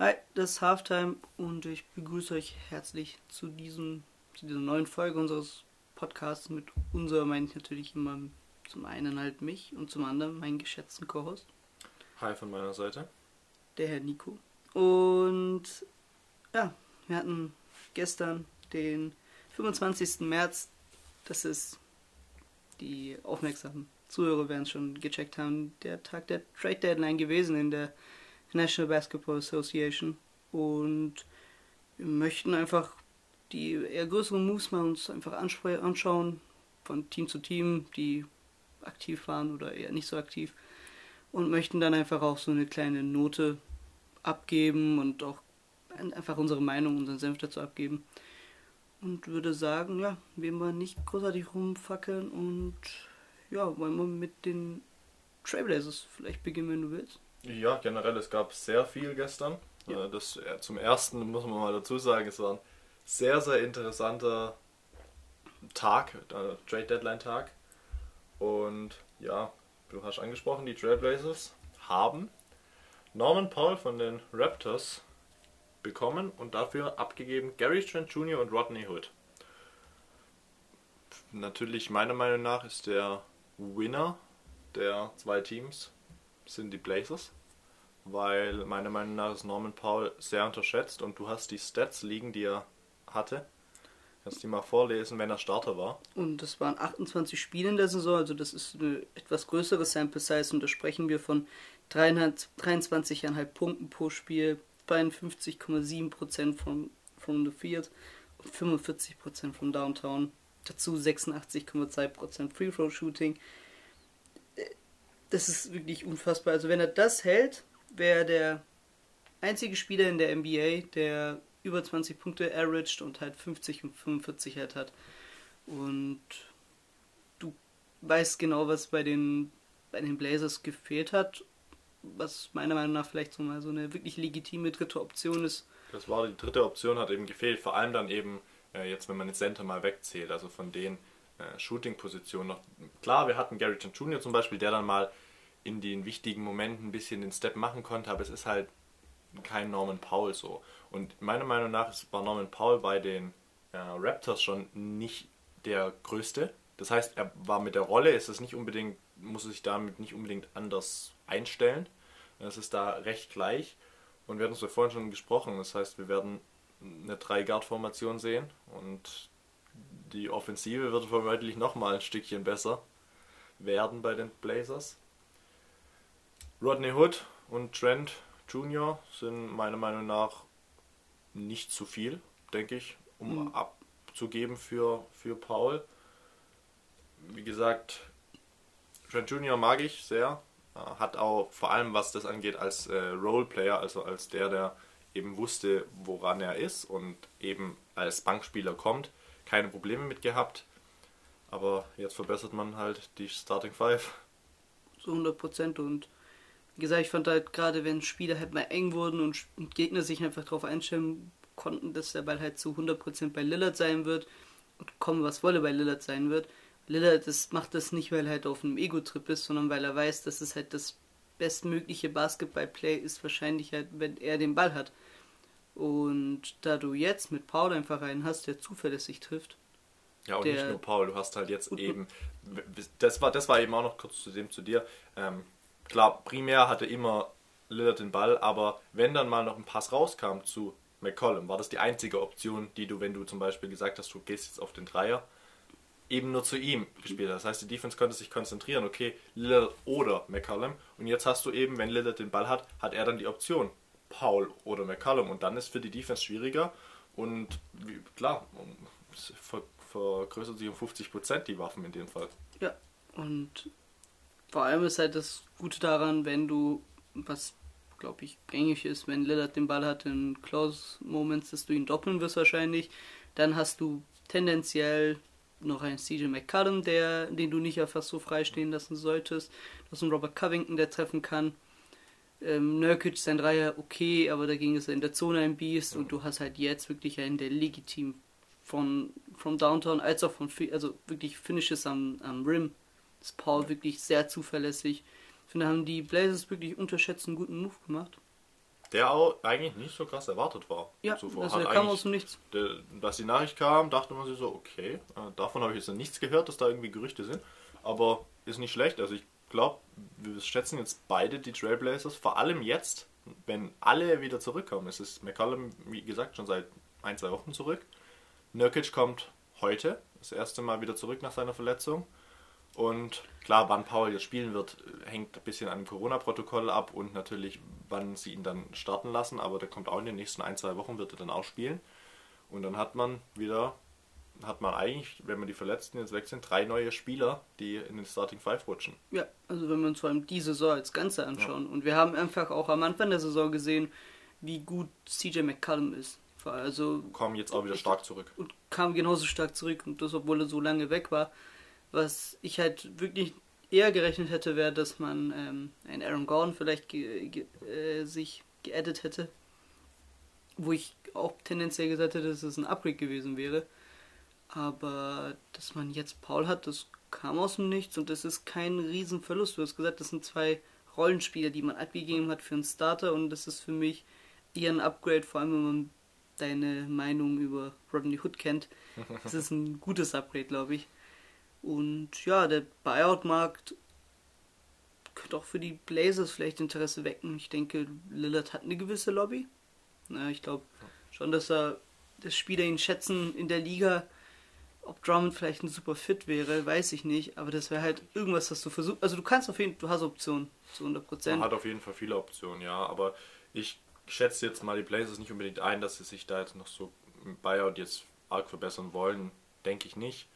Hi, das ist Halftime und ich begrüße euch herzlich zu, diesem, zu dieser neuen Folge unseres Podcasts. Mit unser meine ich natürlich immer zum einen halt mich und zum anderen meinen geschätzten Co-Host. Hi von meiner Seite. Der Herr Nico. Und ja, wir hatten gestern den 25. März. Das ist die aufmerksamen Zuhörer werden es schon gecheckt haben, der Tag der Trade Deadline gewesen in der National Basketball Association. Und wir möchten einfach die eher größeren Moves mal uns einfach anschauen, von Team zu Team, die aktiv waren oder eher nicht so aktiv. Und möchten dann einfach auch so eine kleine Note abgeben und auch einfach unsere Meinung, unseren Senf dazu abgeben. Und würde sagen, ja, wir mal nicht großartig rumfackeln und ja, wollen wir mit den Trailblazers vielleicht beginnen, wenn du willst. Ja, generell, es gab sehr viel gestern. Ja. Äh, das, zum ersten muss man mal dazu sagen, es war ein sehr, sehr interessanter Tag, der Trade Deadline Tag. Und ja, du hast angesprochen, die Trailblazers haben Norman Paul von den Raptors bekommen und dafür abgegeben Gary Trent Jr. und Rodney Hood. Natürlich, meiner Meinung nach, ist der Winner der zwei Teams sind die Blazers, weil meiner Meinung nach ist Norman Paul sehr unterschätzt und du hast die Stats liegen, die er hatte. Kannst du die mal vorlesen, wenn er Starter war? Und das waren 28 Spiele in der Saison, also das ist eine etwas größere Sample Size und da sprechen wir von 23,5 Punkten pro Spiel, 52,7% von from the field und 45% von Downtown. Dazu 86,2% Free Throw Shooting. Das ist wirklich unfassbar. Also wenn er das hält, wäre der einzige Spieler in der NBA, der über 20 Punkte averaged und halt 50 und 45 halt hat. Und du weißt genau, was bei den, bei den Blazers gefehlt hat, was meiner Meinung nach vielleicht so mal so eine wirklich legitime dritte Option ist. Das war die dritte Option, hat eben gefehlt, vor allem dann eben, äh, jetzt wenn man den Center mal wegzählt, also von den äh, Shooting-Positionen noch. Klar, wir hatten Gary Trent Jr. zum Beispiel, der dann mal in den wichtigen Momenten ein bisschen den Step machen konnte, aber es ist halt kein Norman Powell so. Und meiner Meinung nach war Norman Powell bei den äh, Raptors schon nicht der größte. Das heißt, er war mit der Rolle, ist es nicht unbedingt, muss sich damit nicht unbedingt anders einstellen. Es ist da recht gleich. Und wir hatten es ja vorhin schon gesprochen. Das heißt, wir werden eine Drei-Guard-Formation sehen und die Offensive wird vermutlich nochmal ein Stückchen besser werden bei den Blazers. Rodney Hood und Trent Jr. sind meiner Meinung nach nicht zu viel, denke ich, um mhm. abzugeben für, für Paul. Wie gesagt, Trent Jr. mag ich sehr. Hat auch vor allem, was das angeht, als äh, Roleplayer, also als der, der eben wusste, woran er ist und eben als Bankspieler kommt, keine Probleme mit gehabt. Aber jetzt verbessert man halt die Starting Five. Zu 100 Prozent und wie gesagt, ich fand halt gerade, wenn Spieler halt mal eng wurden und, und Gegner sich einfach darauf einstellen konnten, dass der Ball halt zu 100 Prozent bei Lillard sein wird und kommen, was wolle bei Lillard sein wird. Lillard das macht das nicht, weil er halt auf einem Ego-Trip ist, sondern weil er weiß, dass es halt das bestmögliche Basketball-Play ist, wahrscheinlich halt, wenn er den Ball hat. Und da du jetzt mit Paul einfach einen hast, der zuverlässig trifft. Ja, und nicht nur Paul, du hast halt jetzt eben, das war, das war eben auch noch kurz zu dem zu dir. Ähm, klar, primär hatte immer Lillard den Ball, aber wenn dann mal noch ein Pass rauskam zu McCollum, war das die einzige Option, die du, wenn du zum Beispiel gesagt hast, du gehst jetzt auf den Dreier, eben nur zu ihm gespielt hast. Das heißt, die Defense konnte sich konzentrieren, okay, Lillard oder McCollum. Und jetzt hast du eben, wenn Lillard den Ball hat, hat er dann die Option, Paul oder McCallum und dann ist für die Defense schwieriger und klar, ver, vergrößert sich um 50 Prozent die Waffen in dem Fall. Ja, und vor allem ist halt das Gute daran, wenn du, was glaube ich gängig ist, wenn Lillard den Ball hat in Close Moments, dass du ihn doppeln wirst wahrscheinlich, dann hast du tendenziell noch einen CJ McCallum, der, den du nicht einfach so freistehen lassen solltest. Du hast einen Robert Covington, der treffen kann. Ähm, Nurkic, sein Dreier, okay, aber dagegen ist er in der Zone ein Biest und du hast halt jetzt wirklich einen, der legitim von, von Downtown als auch von, also wirklich Finishes am, am Rim. Ist Paul wirklich sehr zuverlässig. Ich finde, haben die Blazers wirklich unterschätzt einen guten Move gemacht. der auch eigentlich nicht so krass erwartet war. Ja, zuvor. also Hat er kam aus dem Nichts. der, dass die Nachricht kam, dachte man sich so, okay, äh, davon habe ich jetzt noch nichts gehört, dass da irgendwie Gerüchte sind. Aber ist nicht schlecht. Also ich glaube, wir schätzen jetzt beide die Trailblazers, vor allem jetzt, wenn alle wieder zurückkommen. Es ist McCollum, wie gesagt, schon seit ein, zwei Wochen zurück. Nurkic kommt heute, das erste Mal wieder zurück nach seiner Verletzung. Und klar, wann Paul jetzt spielen wird, hängt ein bisschen an dem Corona-Protokoll ab und natürlich, wann sie ihn dann starten lassen. Aber der kommt auch in den nächsten ein, zwei Wochen, wird er dann auch spielen. Und dann hat man wieder, hat man eigentlich, wenn man die Verletzten jetzt weg sind, drei neue Spieler, die in den Starting Five rutschen. Ja, also wenn wir uns vor allem die Saison als Ganze anschauen. Und wir haben einfach auch am Anfang der Saison gesehen, wie gut CJ McCallum ist. Also Kommen jetzt auch wieder stark zurück. und kam genauso stark zurück und das, obwohl er so lange weg war. Was ich halt wirklich eher gerechnet hätte, wäre, dass man ähm, einen Aaron Gordon vielleicht ge ge äh, sich geaddet hätte. Wo ich auch tendenziell gesagt hätte, dass es ein Upgrade gewesen wäre. Aber dass man jetzt Paul hat, das kam aus dem Nichts und das ist kein Riesenverlust. Du hast gesagt, das sind zwei Rollenspieler, die man abgegeben hat für einen Starter und das ist für mich eher ein Upgrade, vor allem wenn man deine Meinung über Rodney Hood kennt. Das ist ein gutes Upgrade, glaube ich. Und ja, der Buyout-Markt könnte auch für die Blazers vielleicht Interesse wecken. Ich denke, Lillard hat eine gewisse Lobby. Na, ich glaube schon, dass er das Spieler ihn schätzen in der Liga. Ob Drummond vielleicht ein super Fit wäre, weiß ich nicht. Aber das wäre halt irgendwas, was du versuchst. Also du kannst auf jeden Fall, du hast Optionen zu 100 Man Prozent. hat auf jeden Fall viele Optionen, ja. Aber ich schätze jetzt mal die Blazers nicht unbedingt ein, dass sie sich da jetzt noch so im Buyout jetzt arg verbessern wollen. Denke ich nicht.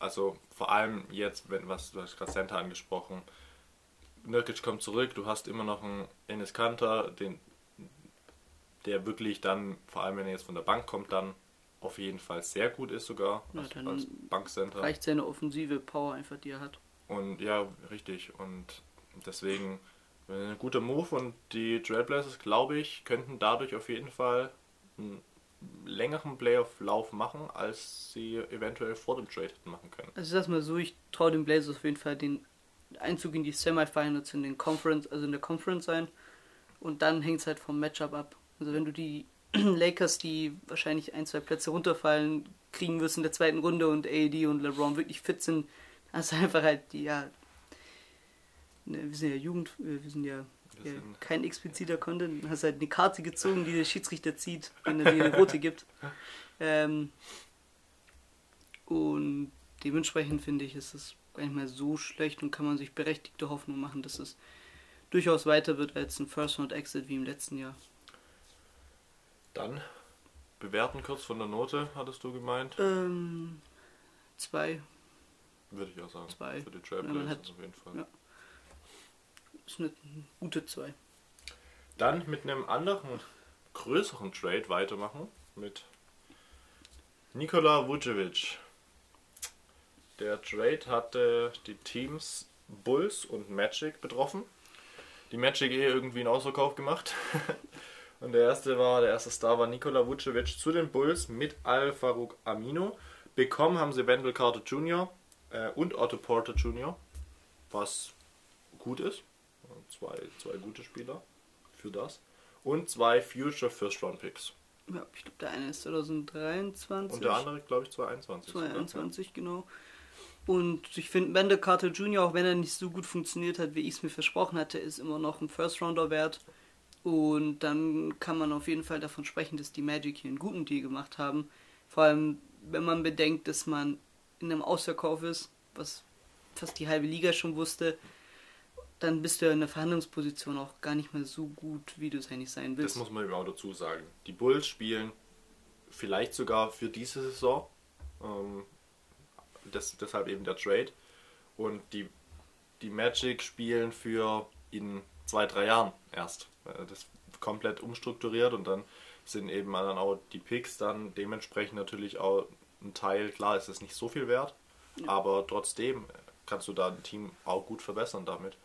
Also vor allem jetzt, wenn was, du hast gerade Center angesprochen. Nurkic kommt zurück, du hast immer noch einen Enes Kanter, den, der wirklich dann, vor allem wenn er jetzt von der Bank kommt, dann auf jeden Fall sehr gut ist sogar Ja, als, als Bankcenter. Reicht seine offensive Power einfach, die er hat. Und ja, richtig. Und deswegen äh, ein guter Move und die Trailblazers, glaube ich, könnten dadurch auf jeden Fall einen längeren Playoff-Lauf machen, als sie eventuell vor dem Trade hätten machen können. Also ich sag's mal so, ich traue den Blazers auf jeden Fall den Einzug in die Semifinals in den Conference, also in der Conference ein. Und dann hängt es halt vom Matchup ab. Also wenn du die Lakers, die wahrscheinlich ein, zwei Plätze runterfallen, kriegen wirst in der zweiten Runde und AD und LeBron wirklich fit sind, hast du einfach halt die, ja, ne, wir sind ja Jugend, äh, wir sind ja, kein expliziter Content, hast halt eine Karte gezogen, die der Schiedsrichter zieht, wenn er dir eine rote gibt. Ähm, und dementsprechend finde ich, ist es gar nicht mehr so schlecht und kann man sich berechtigte Hoffnung machen, dass es durchaus weiter wird als ein First Round Exit wie im letzten Jahr. Dann bewerten kurz von der Note, hattest du gemeint? Ähm, zwei Würde ich auch sagen. Zwei. Für die Ja, Trailblazers hat- auf jeden Fall. ja. Ist eine gute zwei. Dann mit einem anderen, größeren Trade weitermachen. Mit Nikola Vucevic. Der Trade hatte die Teams Bulls und Magic betroffen. Die Magic eh irgendwie einen Ausverkauf gemacht. Und der erste war, der erste Star war Nikola Vucevic zu den Bulls mit Al Farouk Amino. Bekommen haben sie Wendell Carter Jr. Äh, und Otto Porter Jr. Was gut ist. Zwei, zwei gute Spieler für das. Und zwei Future First Round Picks. Ja, ich glaube, der eine ist 2023. Und der andere, glaube ich, 2021. sogar. 22, genau. Und ich finde, Wendell Carter Jr., auch wenn er nicht so gut funktioniert hat, wie ich es mir versprochen hatte, ist immer noch ein First-Rounder wert. Und dann kann man auf jeden Fall davon sprechen, dass die Magic hier einen guten Deal gemacht haben. Vor allem, wenn man bedenkt, dass man in einem Ausverkauf ist, was fast die halbe Liga schon wusste, dann bist du ja in der Verhandlungsposition auch gar nicht mehr so gut, wie du es eigentlich sein Das willst. muss man eben auch dazu sagen. Die Bulls spielen vielleicht sogar für diese Saison. Ähm, das, deshalb eben der Trade. Und die, die Magic spielen für in zwei, drei Jahren erst. Äh, Das ist komplett umstrukturiert und dann sind eben dann auch die Picks dann dementsprechend natürlich auch ein Teil, klar ist es nicht so viel wert, aber trotzdem kannst du da ein Team auch gut verbessern damit.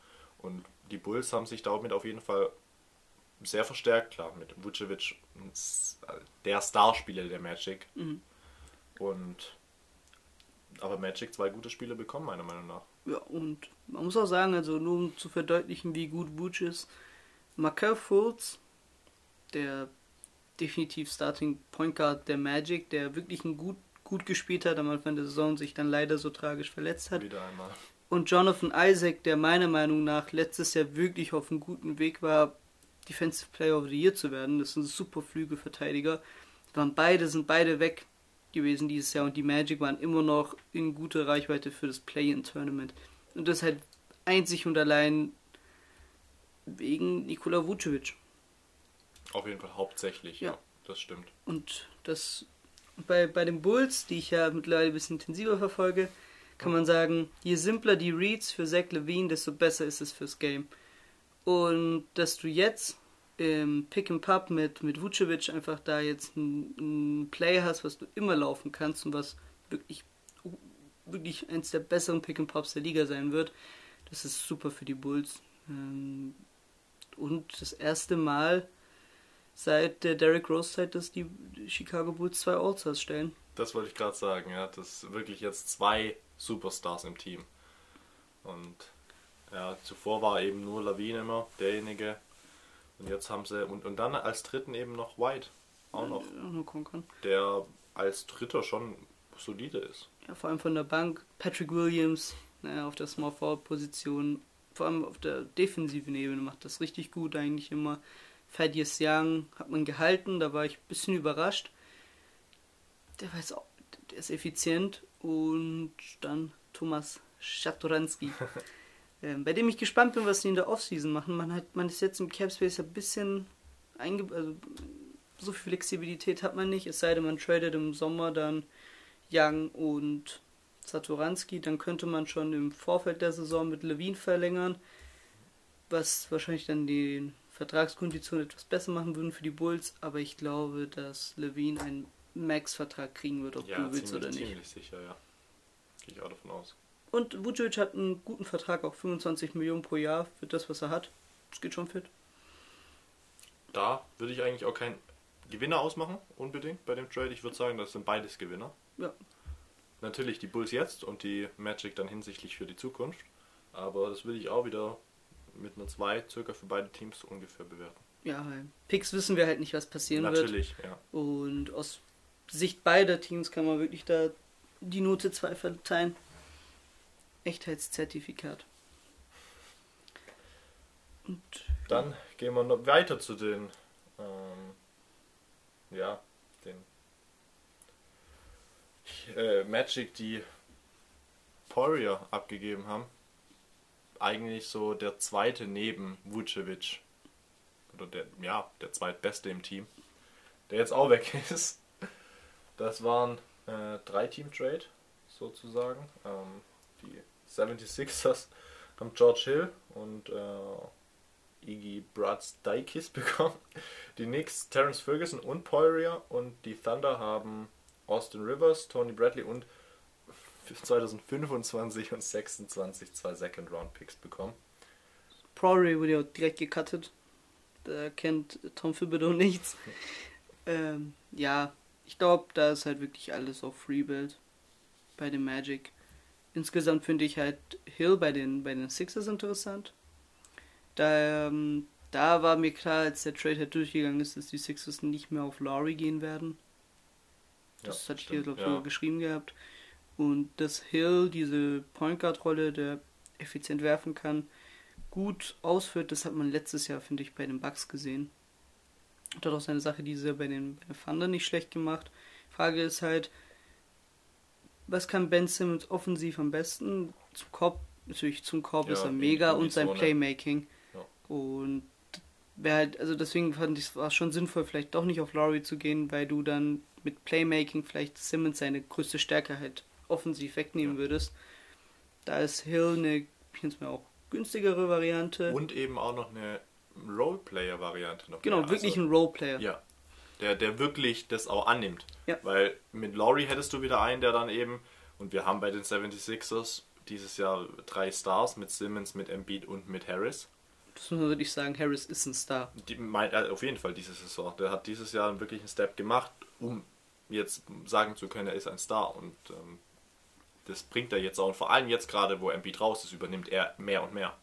Und die Bulls haben sich damit auf jeden Fall sehr verstärkt, klar, mit Vucevic der Starspieler der Magic. Mhm. Und aber Magic zwei gute Spiele bekommen, meiner Meinung nach. Ja, und man muss auch sagen, also nur um zu verdeutlichen, wie gut Butch ist, Markel Fultz, der definitiv Starting Point Guard der Magic, der wirklich ein gut, gut gespielt hat, am Anfang der Saison sich dann leider so tragisch verletzt hat. Wieder einmal. Und Jonathan Isaac, der meiner Meinung nach letztes Jahr wirklich auf einem guten Weg war, Defensive Player of the Year zu werden. Das sind super Flügelverteidiger. Waren beide, sind beide weg gewesen dieses Jahr und die Magic waren immer noch in guter Reichweite für das Play-in-Tournament. Und das halt einzig und allein wegen Nikola Vucevic. Auf jeden Fall hauptsächlich, Ja. ja. Das stimmt. Und das bei, bei den Bulls, die ich ja mittlerweile ein bisschen intensiver verfolge, kann man sagen, je simpler die Reads für Zach Levine, desto besser ist es fürs Game. Und dass du jetzt im Pick and Pop mit, mit Vucevic einfach da jetzt ein, ein Play hast, was du immer laufen kannst und was wirklich, wirklich eins der besseren Pick and Pops der Liga sein wird, das ist super für die Bulls. Ähm, Und das erste Mal seit der Derrick Rose Zeit, dass die Chicago Bulls zwei All-Stars stellen. Das wollte ich gerade sagen, ja. Das wirklich jetzt zwei Superstars im Team. Und ja, zuvor war eben nur Lawine immer derjenige. Und jetzt haben sie, und, und dann als dritten eben noch White. Auch noch. Der als dritter schon solide ist. Ja, vor allem von der Bank. Patrick Williams naja, auf der Small Forward Position, vor allem auf der defensiven Ebene macht das richtig gut eigentlich immer. Thaddeus Young hat man gehalten, da war ich ein bisschen überrascht. Der war jetzt auch, der ist effizient. Und dann Thomas Schatoranski. ähm, bei dem ich gespannt bin, was die in der Offseason machen. Man, hat, man ist jetzt im Capspace ein bisschen einge also so viel Flexibilität hat man nicht, es sei denn, man tradet im Sommer dann Young und Satoranski, dann könnte man schon im Vorfeld der Saison mit Levine verlängern, was wahrscheinlich dann die Vertragskonditionen etwas besser machen würden für die Bulls, aber ich glaube, dass Levine einen Max-Vertrag kriegen wird, ob Ja, du willst ziemlich, oder nicht. ziemlich sicher, ja. Gehe ich auch davon aus. Und Vucevic hat einen guten Vertrag, auch 25 Millionen pro Jahr für das, was er hat. Das geht schon fit. Da würde ich eigentlich auch keinen Gewinner ausmachen, unbedingt bei dem Trade. Ich würde sagen, das sind beides Gewinner. Ja. Natürlich die Bulls jetzt und die Magic dann hinsichtlich für die Zukunft. Aber das würde ich auch wieder mit einer 2 circa für beide Teams ungefähr bewerten. Ja, Picks wissen wir halt nicht, was passieren wird. Natürlich, ja. Und aus Sicht beider Teams kann man wirklich da die Note 2 verteilen. Echtheitszertifikat. Und Dann gehen wir noch weiter zu den, ähm, ja, den äh, Magic, die Poirier abgegeben haben. Eigentlich so der zweite neben Vucevic. Oder der, ja, der zweitbeste im Team. Der jetzt auch weg ist. Das waren äh, drei Team-Trade, sozusagen. Ähm, die 76ers haben George Hill und äh, Iggy Bradsdikis bekommen. Die Knicks Terence Ferguson und Poirier und die Thunder haben Austin Rivers, Tony Bradley und für 2025 und 26 zwei Second Round Picks bekommen. Priory wurde ja direkt gecuttet. Da kennt Tom Thibodeau nichts. Ähm, ja, ich glaube, da ist halt wirklich alles auf Rebuild bei den Magic. Insgesamt finde ich halt Hill bei den, bei den Sixers interessant. Da, ähm, da war mir klar, als der Trade halt durchgegangen ist, dass die Sixers nicht mehr auf Laurie gehen werden. Das Ja, hatte ich hier, glaube ich, ja. geschrieben gehabt. Und dass Hill diese Point Guard Rolle, der effizient werfen kann, gut ausführt, das hat man letztes Jahr, finde ich, bei den Bucks gesehen. Und hat auch seine Sache diese bei den, bei den Thunder nicht schlecht gemacht. Frage ist halt, was kann Ben Simmons offensiv am besten? Zum Korb, natürlich zum Korb Ja, ist er mega und sein Zone. Playmaking. Ja. Und wäre halt, also deswegen fand ich es war schon sinnvoll, vielleicht doch nicht auf Laurie zu gehen, weil du dann mit Playmaking vielleicht Simmons seine größte Stärke halt offensiv wegnehmen Ja. würdest. Da ist Hill eine, ich finde es mir auch günstigere Variante. Und eben auch noch eine Roleplayer-Variante noch. genau, mehr. wirklich also, ein Roleplayer. Ja. Der, der wirklich das auch annimmt. Ja. Weil mit Laurie hättest du wieder einen, der dann eben, und wir haben bei den 76ers dieses Jahr drei Stars mit Simmons, mit Embiid und mit Harris. Das muss man wirklich sagen, Harris ist ein Star. Die, mein, äh, auf jeden Fall diese Saison. Der hat dieses Jahr wirklich einen Step gemacht, um jetzt sagen zu können, er ist ein Star. Und ähm, das bringt er jetzt auch. Und vor allem jetzt gerade, wo Embiid raus ist, übernimmt er mehr und mehr.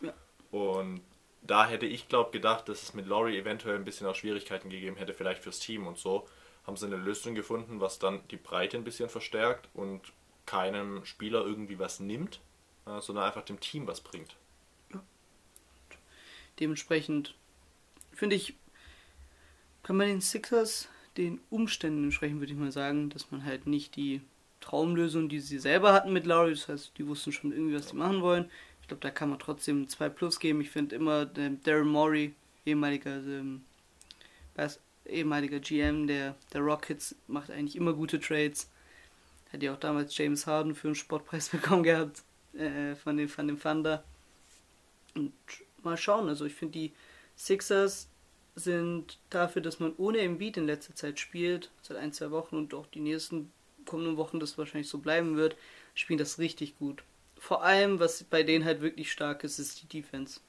Ja. Und da hätte ich, glaube gedacht, dass es mit Laurie eventuell ein bisschen auch Schwierigkeiten gegeben hätte, vielleicht fürs Team und so. Haben sie eine Lösung gefunden, was dann die Breite ein bisschen verstärkt und keinem Spieler irgendwie was nimmt, äh, sondern einfach dem Team was bringt. Ja. Dementsprechend finde ich, kann man den Sixers den Umständen entsprechend, würde ich mal sagen, dass man halt nicht die Traumlösung, die sie selber hatten mit Laurie, das heißt, die wussten schon irgendwie, was sie machen wollen. Ich glaube, da kann man trotzdem 2 Plus geben. Ich finde immer, Darren Morey, ehemaliger, ähm, ehemaliger GM der, der Rockets, macht eigentlich immer gute Trades. Hat ja auch damals James Harden für einen Sportpreis bekommen gehabt äh, von, dem, von dem Thunder. Und mal schauen, also ich finde die Sixers sind dafür, dass man ohne Embiid in letzter Zeit spielt, seit ein, zwei Wochen und auch die nächsten kommenden Wochen das wahrscheinlich so bleiben wird, spielen das richtig gut. Vor allem, was bei denen halt wirklich stark ist, ist die Defense.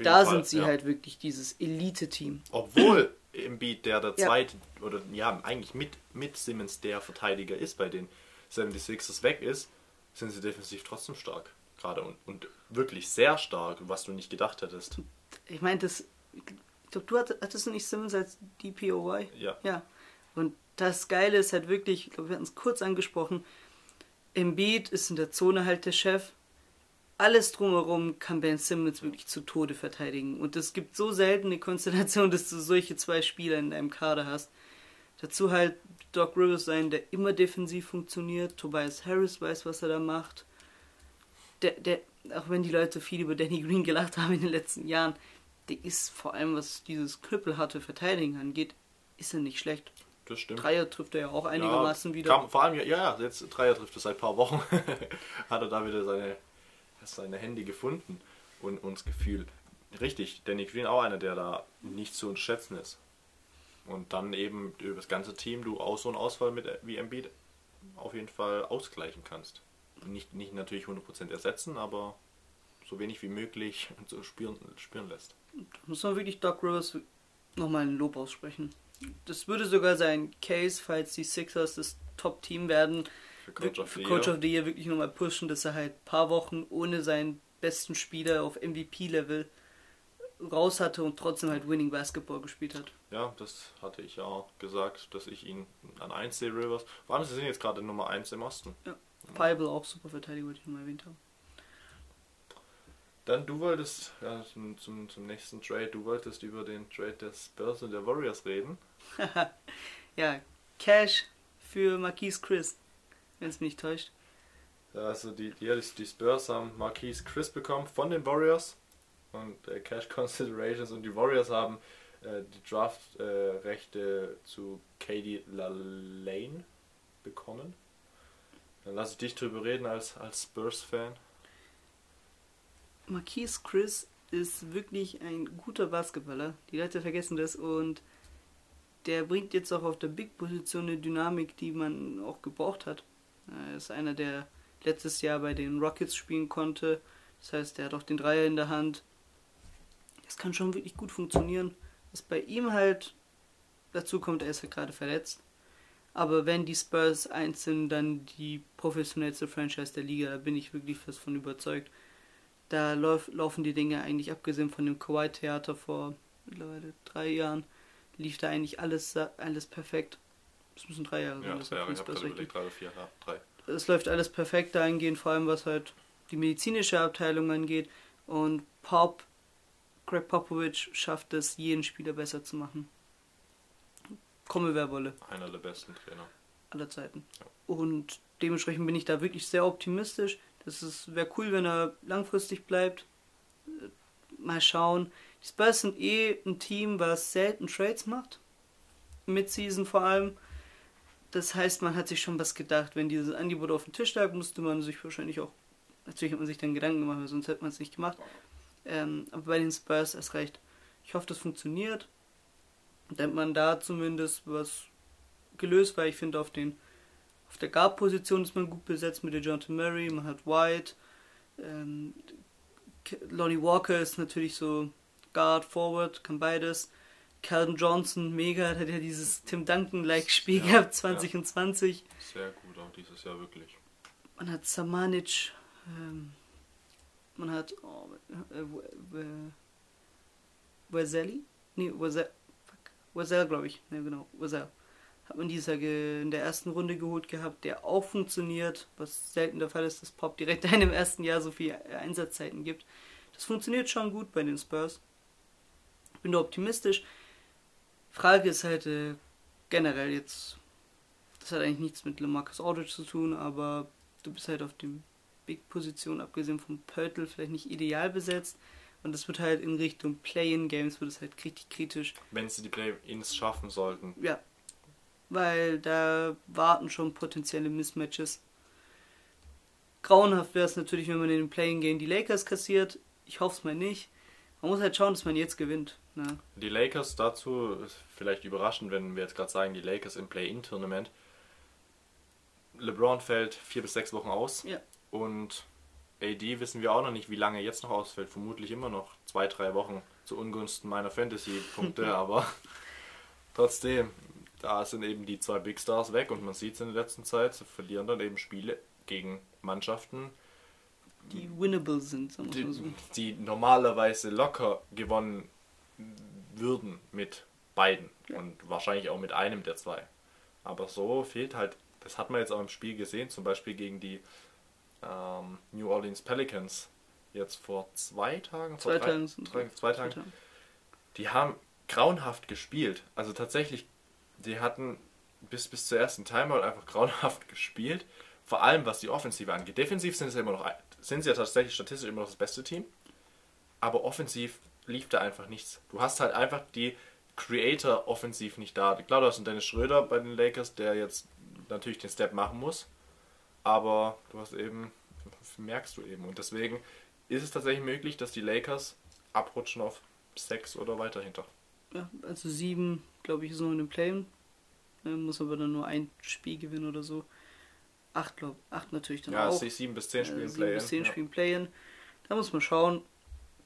da Fall, sind sie ja. halt wirklich dieses Elite-Team. Obwohl Embiid der der zweite, oder ja, eigentlich mit, mit Simmons der Verteidiger ist, bei den 76ers weg ist, sind sie defensiv trotzdem stark. Gerade und, und wirklich sehr stark, was du nicht gedacht hättest. Ich meine, das glaube, du hattest, hattest du nicht Simmons als DPOY? Ja. Ja. Und das Geile ist halt wirklich, ich glaube, wir hatten es kurz angesprochen, Embiid ist in der Zone halt der Chef. Alles drumherum kann Ben Simmons wirklich zu Tode verteidigen. Und es gibt so selten eine Konstellation, dass du solche zwei Spieler in deinem Kader hast. Dazu halt Doc Rivers sein, der immer defensiv funktioniert. Tobias Harris weiß, was er da macht. Der, der, auch wenn die Leute viel über Danny Green gelacht haben in den letzten Jahren, der ist vor allem, was dieses knüppelharte Verteidigen angeht, ist er nicht schlecht. Das stimmt. Dreier trifft er ja auch einigermaßen ja, wieder. Kam, vor allem, ja, ja, jetzt Dreier trifft er seit ein paar Wochen. Hat er da wieder seine, seine Hände gefunden und uns Gefühl. Richtig, Danny Green auch einer, der da nicht zu unterschätzen ist. Und dann eben über das ganze Team du auch so einen Ausfall mit wie Embiid auf jeden Fall ausgleichen kannst. Nicht, nicht natürlich 100% ersetzen, aber so wenig wie möglich so spüren, spüren lässt. Da muss man wirklich Doc Rivers nochmal ein Lob aussprechen. Das würde sogar sein Case, falls die Sixers das Top-Team werden, für Coach, of, für Coach of the Year wirklich nochmal pushen, dass er halt ein paar Wochen ohne seinen besten Spieler auf MVP-Level raus hatte und trotzdem halt Winning Basketball gespielt hat. Ja, das hatte ich ja auch gesagt, dass ich ihn an 1 sehe, Rivers. Vor allem, sie sind jetzt gerade Nummer 1 im Osten. Ja, Feibel auch super Verteidiger, wollte ich nochmal erwähnt haben. Dann du wolltest, ja, zum, zum, zum nächsten Trade, du wolltest über den Trade der Spurs und der Warriors reden. ja, Cash für Marquise Chris, wenn es mich nicht täuscht. Also die, die, die Spurs haben Marquise Chris bekommen von den Warriors und äh, Cash Considerations und die Warriors haben äh, die Draft-Rechte äh, zu Katie Lane bekommen. Dann lasse ich dich drüber reden als, als Spurs-Fan. Marquise Chris ist wirklich ein guter Basketballer. Die Leute vergessen das und der bringt jetzt auch auf der Big-Position eine Dynamik, die man auch gebraucht hat. Er ist einer, der letztes Jahr bei den Rockets spielen konnte. Das heißt, er hat auch den Dreier in der Hand. Das kann schon wirklich gut funktionieren. Was bei ihm halt dazu kommt, er ist ja halt gerade verletzt. Aber wenn die Spurs eins sind, dann die professionellste Franchise der Liga, da bin ich wirklich fest von überzeugt. Da lauf, laufen die Dinge eigentlich, abgesehen von dem Kawaii-Theater vor mittlerweile drei Jahren, lief da eigentlich alles, alles perfekt. Es müssen drei Jahre sein. Ja, drei Jahre, ich habe überlegt, drei oder vier, ja, drei. Es läuft alles perfekt dahingehend, vor allem was halt die medizinische Abteilung angeht. Und Pop, Greg Popovich schafft es, jeden Spieler besser zu machen. Komme wer wolle. Einer der besten Trainer. Aller Zeiten. Ja. Und dementsprechend bin ich da wirklich sehr optimistisch. Das wäre cool, wenn er langfristig bleibt. Mal schauen. Die Spurs sind eh ein Team, was selten Trades macht. Mid-Season vor allem. Das heißt, man hat sich schon was gedacht. Wenn dieses Angebot auf den Tisch lag, musste man sich wahrscheinlich auch. Natürlich hat man sich dann Gedanken gemacht, sonst hätte man es nicht gemacht. Ähm, aber bei den Spurs erst recht. Ich hoffe, das funktioniert. Hat man da zumindest was gelöst, weil ich finde, auf den auf der Guard-Position ist man gut besetzt mit der Jonathan Murray, man hat White. Ähm, Lonnie Walker ist natürlich so Guard, Forward, kann beides. Calvin Johnson, mega, hat ja dieses Tim Duncan-like Spiel ja, gehabt, 2020. Ja. Sehr gut, auch dieses Jahr wirklich. Man hat Samanic, ähm, man hat, oh, äh, äh, Wazelli? Nee, Wazel, fuck, Wazell, glaube ich. Ne, genau, Wazell. Hat man dieses Jahr in der ersten Runde geholt gehabt, der auch funktioniert, was selten der Fall ist, dass Pop direkt in im ersten Jahr so viel Einsatzzeiten gibt. Das funktioniert schon gut bei den Spurs. Bin da optimistisch. Frage ist halt äh, generell jetzt, das hat eigentlich nichts mit Lamarcus Aldridge zu tun, aber du bist halt auf dem Big-Position, abgesehen vom Pörtl, vielleicht nicht ideal besetzt. Und das wird halt in Richtung Play-in-Games wird es halt richtig kritisch. Wenn sie die Play-ins schaffen sollten. Ja. Weil da warten schon potenzielle Mismatches. Grauenhaft wäre es natürlich, wenn man in den Play-in-Game die Lakers kassiert. Ich hoffe es mal nicht. Man muss halt schauen, dass man jetzt gewinnt. Ne? Die Lakers dazu, vielleicht überraschend, wenn wir jetzt gerade sagen, die Lakers im Play-in-Tournament. LeBron fällt vier bis sechs Wochen aus. Ja. Und AD wissen wir auch noch nicht, wie lange jetzt noch ausfällt. Vermutlich immer noch zwei, drei Wochen zu Ungunsten meiner Fantasy-Punkte, aber trotzdem, da sind eben die zwei Big Stars weg und man sieht es in der letzten Zeit, sie verlieren dann eben Spiele gegen Mannschaften, die winnable sind, sagen die, so. die normalerweise locker gewonnen würden mit beiden Ja. und wahrscheinlich auch mit einem der zwei. Aber so fehlt halt, das hat man jetzt auch im Spiel gesehen, zum Beispiel gegen die ähm, New Orleans Pelicans jetzt vor zwei Tagen, vor Zwei drei, Tagen sind drei, zwei Tagen, die haben grauenhaft gespielt. Also tatsächlich, die hatten bis, bis zur ersten Timeout einfach grauenhaft gespielt. Vor allem was die Offensive angeht. Defensiv sind sie immer noch sind sie ja tatsächlich statistisch immer noch das beste Team. Aber offensiv lief da einfach nichts. Du hast halt einfach die Creator offensiv nicht da. Klar, du hast einen Dennis Schröder bei den Lakers, der jetzt natürlich den Step machen muss. Aber du hast eben, merkst du eben. Und deswegen ist es tatsächlich möglich, dass die Lakers abrutschen auf 6 oder weiter hinter. Ja, also sieben, glaube ich, ist noch in dem Play. Muss aber dann nur ein Spiel gewinnen oder so. Acht, glaube acht natürlich dann Ja, auch. es ist 7 bis 10 Spiele äh, im sieben Play. bis zehn Spiele Play-In. Da muss man schauen.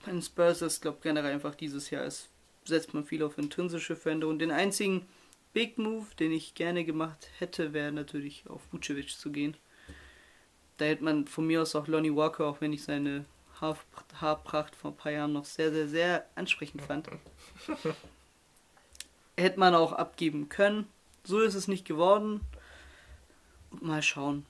Bei den Spurs ist, glaube generell einfach dieses Jahr ist, setzt man viel auf intrinsische Veränderungen. Und den einzigen Big Move, den ich gerne gemacht hätte, wäre natürlich auf Vucevic zu gehen. Da hätte man von mir aus auch Lonnie Walker, auch wenn ich seine Haar, Haarpracht vor ein paar Jahren noch sehr, sehr, sehr ansprechend fand. hätte man auch abgeben können. So ist es nicht geworden. Mal schauen.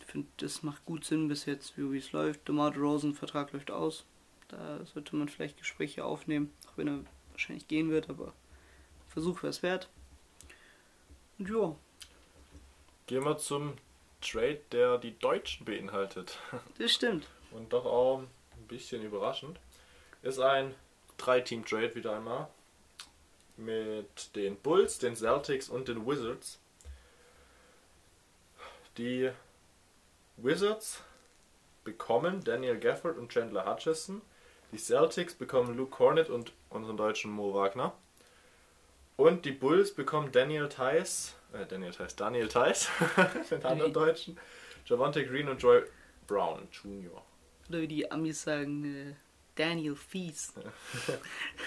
Ich finde, das macht gut Sinn bis jetzt, wie es läuft. DeMar Rosen Vertrag läuft aus. Da sollte man vielleicht Gespräche aufnehmen, auch wenn er wahrscheinlich gehen wird, aber Versuch wäre es wert. Und ja, Gehen wir zum Trade, der die Deutschen beinhaltet. das stimmt. Und doch auch ein bisschen überraschend. Ist ein Drei-Team-Trade wieder einmal. Mit den Bulls, den Celtics und den Wizards. Die Wizards bekommen Daniel Gafford und Chandler Hutchison. Die Celtics bekommen Luke Cornett und unseren deutschen Mo Wagner. Und die Bulls bekommen Daniel Theiss, äh, Daniel Theiss, Daniel Theiss, den anderen Deutschen, Javante Green und Joy Brown Jr. Oder wie die Amis sagen, äh, Daniel Fies.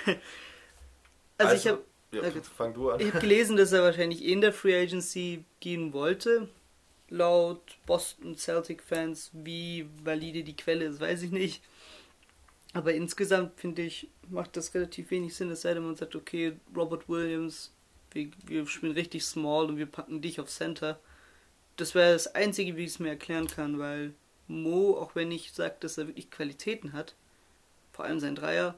also, ich habe ja, gut. fang du an. ich hab gelesen, dass er wahrscheinlich in der Free Agency gehen wollte. Laut Boston Celtic Fans, wie valide die Quelle ist, weiß ich nicht. Aber insgesamt finde ich, macht das relativ wenig Sinn, es sei denn, man sagt, okay, Robert Williams, wir, wir spielen richtig small und wir packen dich auf Center. Das wäre das Einzige, wie ich es mir erklären kann, weil Mo, auch wenn ich sage, dass er wirklich Qualitäten hat, vor allem sein Dreier,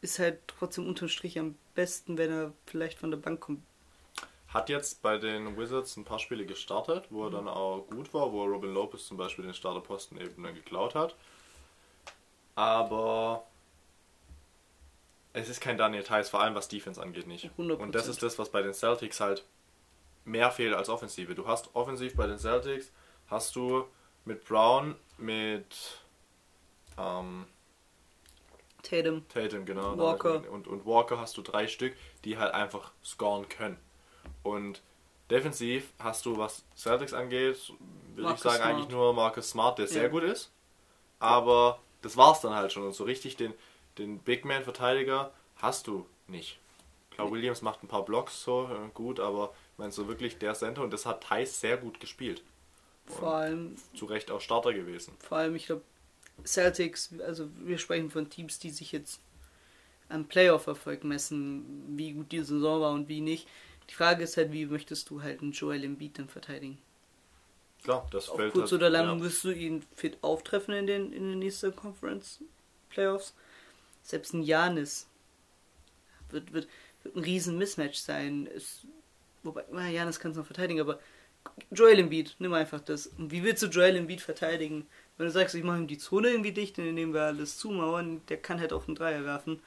ist halt trotzdem unterm Strich am besten, wenn er vielleicht von der Bank kommt. Hat jetzt bei den Wizards ein paar Spiele gestartet, wo er dann auch gut war, wo Robin Lopez zum Beispiel den Starterposten eben dann geklaut hat. Aber es ist kein Daniel Theiss, vor allem was Defense angeht nicht. 100%. Und das ist das, was bei den Celtics halt mehr fehlt als Offensive. Du hast offensiv bei den Celtics, hast du mit Brown, mit ähm, Tatum, Tatum, genau. Walker. Und, und Walker hast du drei Stück, die halt einfach scoren können. Und defensiv hast du, was Celtics angeht, Marcus ich sagen, Smart. eigentlich nur Marcus Smart, der sehr Ja. gut ist. Aber das war's dann halt schon. Und so richtig den, den Big Man-Verteidiger hast du nicht. Klar, Williams macht ein paar Blocks so äh, gut, aber ich meine, so wirklich der Center und das hat Thais sehr gut gespielt. vor allem, Zu Recht auch Starter gewesen. vor allem, ich glaube, Celtics, also wir sprechen von Teams, die sich jetzt am Playoff-Erfolg messen, wie gut die Saison war und wie nicht. Die Frage ist halt, wie möchtest du halt einen Joel Embiid dann verteidigen? Klar, das Auf fällt kurz halt, oder lang ja. wirst du ihn fit auftreffen in den, in den nächsten Conference Playoffs. Selbst ein Janis wird, wird, wird ein riesen Mismatch sein. Ist, wobei, na, Janis kann es noch verteidigen, aber Joel Embiid, nimm einfach das. Und wie willst du Joel Embiid verteidigen? Wenn du sagst, ich mache ihm die Zone irgendwie dicht, nehmen wir alles zumauern, der kann halt auch einen Dreier werfen.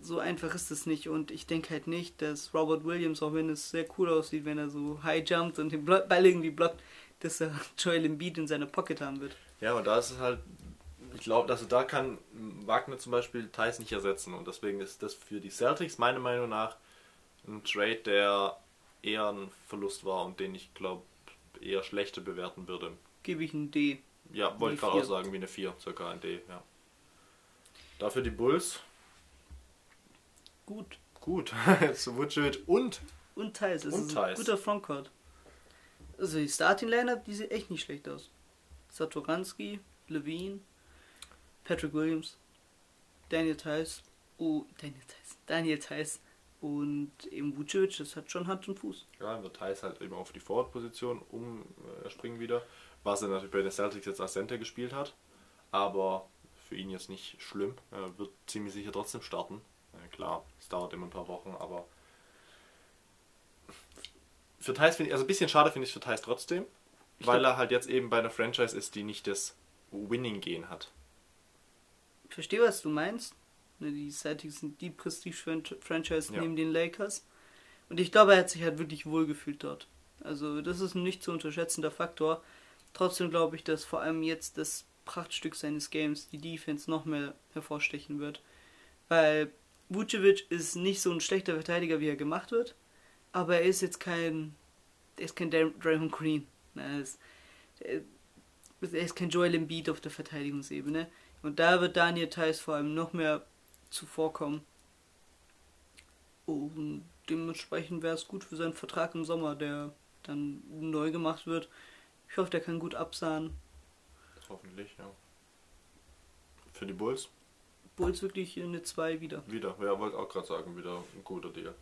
So einfach ist es nicht und ich denke halt nicht, dass Robert Williams, auch wenn es sehr cool aussieht, wenn er so high jumpt und den Ball irgendwie blockt, dass er Joel Embiid in seiner Pocket haben wird. Ja, und da ist es halt, ich glaube, also da kann Wagner zum Beispiel Thais nicht ersetzen und deswegen ist das für die Celtics meiner Meinung nach ein Trade, der eher ein Verlust war und den ich glaube eher schlechter bewerten würde. Gebe ich ein D. Ja, wollte ich gerade auch sagen, wie eine 4, circa ein D, ja. Dafür die Bulls, Gut. gut, zu Vucevic und Und Thais. Und ist ein guter Frontcourt. Also die Starting Lineup, die sieht echt nicht schlecht aus. Satoranski, Levine, Patrick Williams, Daniel Theiss, oh, Daniel Theiss, Daniel Theiss und eben Vucevic, das hat schon Hand und Fuß. Ja, dann wird Thais halt eben auf die Forward-Position umspringen wieder, was er natürlich bei den Celtics jetzt als Center gespielt hat, aber für ihn jetzt nicht schlimm. Er wird ziemlich sicher trotzdem starten. Klar, es dauert immer ein paar Wochen, aber für Thais finde ich, also ein bisschen schade finde ich für Thais trotzdem, Ich weil er halt jetzt eben bei einer Franchise ist, die nicht das Winning-Gehen hat. Ich verstehe, was du meinst. Ne, Die Celtics sind die Prestige-Franchise Ja. neben den Lakers. Und ich glaube, er hat sich halt wirklich wohlgefühlt dort. Also das ist ein nicht zu unterschätzender Faktor. Trotzdem glaube ich, dass vor allem jetzt das Prachtstück seines Games, die Defense, noch mehr hervorstechen wird. Weil Vucevic ist nicht so ein schlechter Verteidiger, wie er gemacht wird. Aber er ist jetzt kein... Er ist kein Dra- Draymond Green. Ne, Er ist, er ist kein Joel Embiid auf der Verteidigungsebene. Und da wird Daniel Theiss vor allem noch mehr zuvorkommen. Und dementsprechend wäre es gut für seinen Vertrag im Sommer, der dann neu gemacht wird. Ich hoffe, der kann gut absahen. Hoffentlich, ja. Für die Bulls Bulls wirklich eine 2 wieder. wieder, ja, wollte auch gerade sagen, wieder ein guter Deal.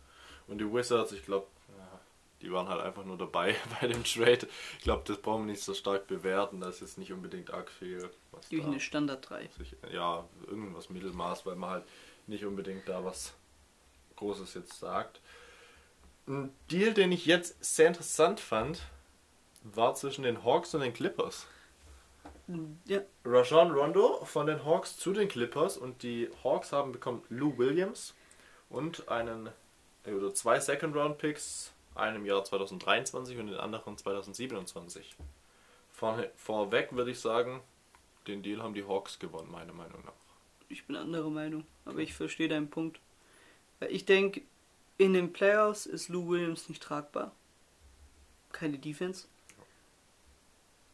Und die Wizards, ich glaube, ja, die waren halt einfach nur dabei bei dem Trade. Ich glaube, das brauchen wir nicht so stark bewerten. Das ist jetzt nicht unbedingt arg viel. Was da eine Standard 3. sich, ja, irgendwas Mittelmaß, weil man halt nicht unbedingt da was Großes jetzt sagt. Ein Deal, den ich jetzt sehr interessant fand, war zwischen den Hawks und den Clippers. Ja, Rajon Rondo von den Hawks zu den Clippers und die Hawks haben bekommen Lou Williams und einen äh, oder zwei Second Round Picks, einen im Jahr 2023 und den anderen 2027. Von, vorweg würde ich sagen, den Deal haben die Hawks gewonnen, meiner Meinung nach. ich bin anderer Meinung. Aber ich verstehe deinen Punkt. Ich denke, in den Playoffs ist Lou Williams nicht tragbar. Keine Defense.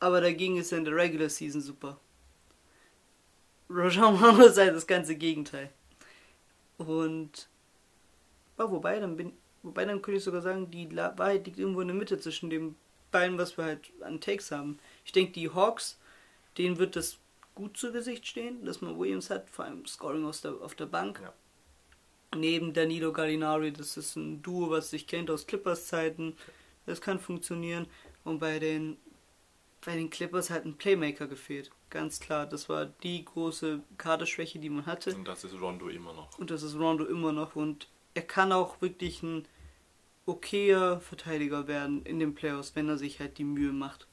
Aber dagegen ist er in der Regular Season super. Rajon Rondo ist halt das ganze Gegenteil. Und ja, wobei, dann bin wobei dann könnte ich sogar sagen, die La- Wahrheit liegt irgendwo in der Mitte zwischen den beiden, was wir halt an Takes haben. Ich denke, die Hawks, denen wird das gut zu Gesicht stehen, dass man Williams hat, vor allem Scoring aus der, auf der Bank. Ja. Neben Danilo Gallinari, das ist ein Duo, was sich kennt aus Clippers Zeiten. Das kann funktionieren. Und bei den bei den Clippers hat ein Playmaker gefehlt. Ganz klar, das war die große Kaderschwäche, die man hatte. Und das ist Rondo immer noch. Und das ist Rondo immer noch. Und er kann auch wirklich ein okayer Verteidiger werden in den Playoffs, wenn er sich halt die Mühe macht.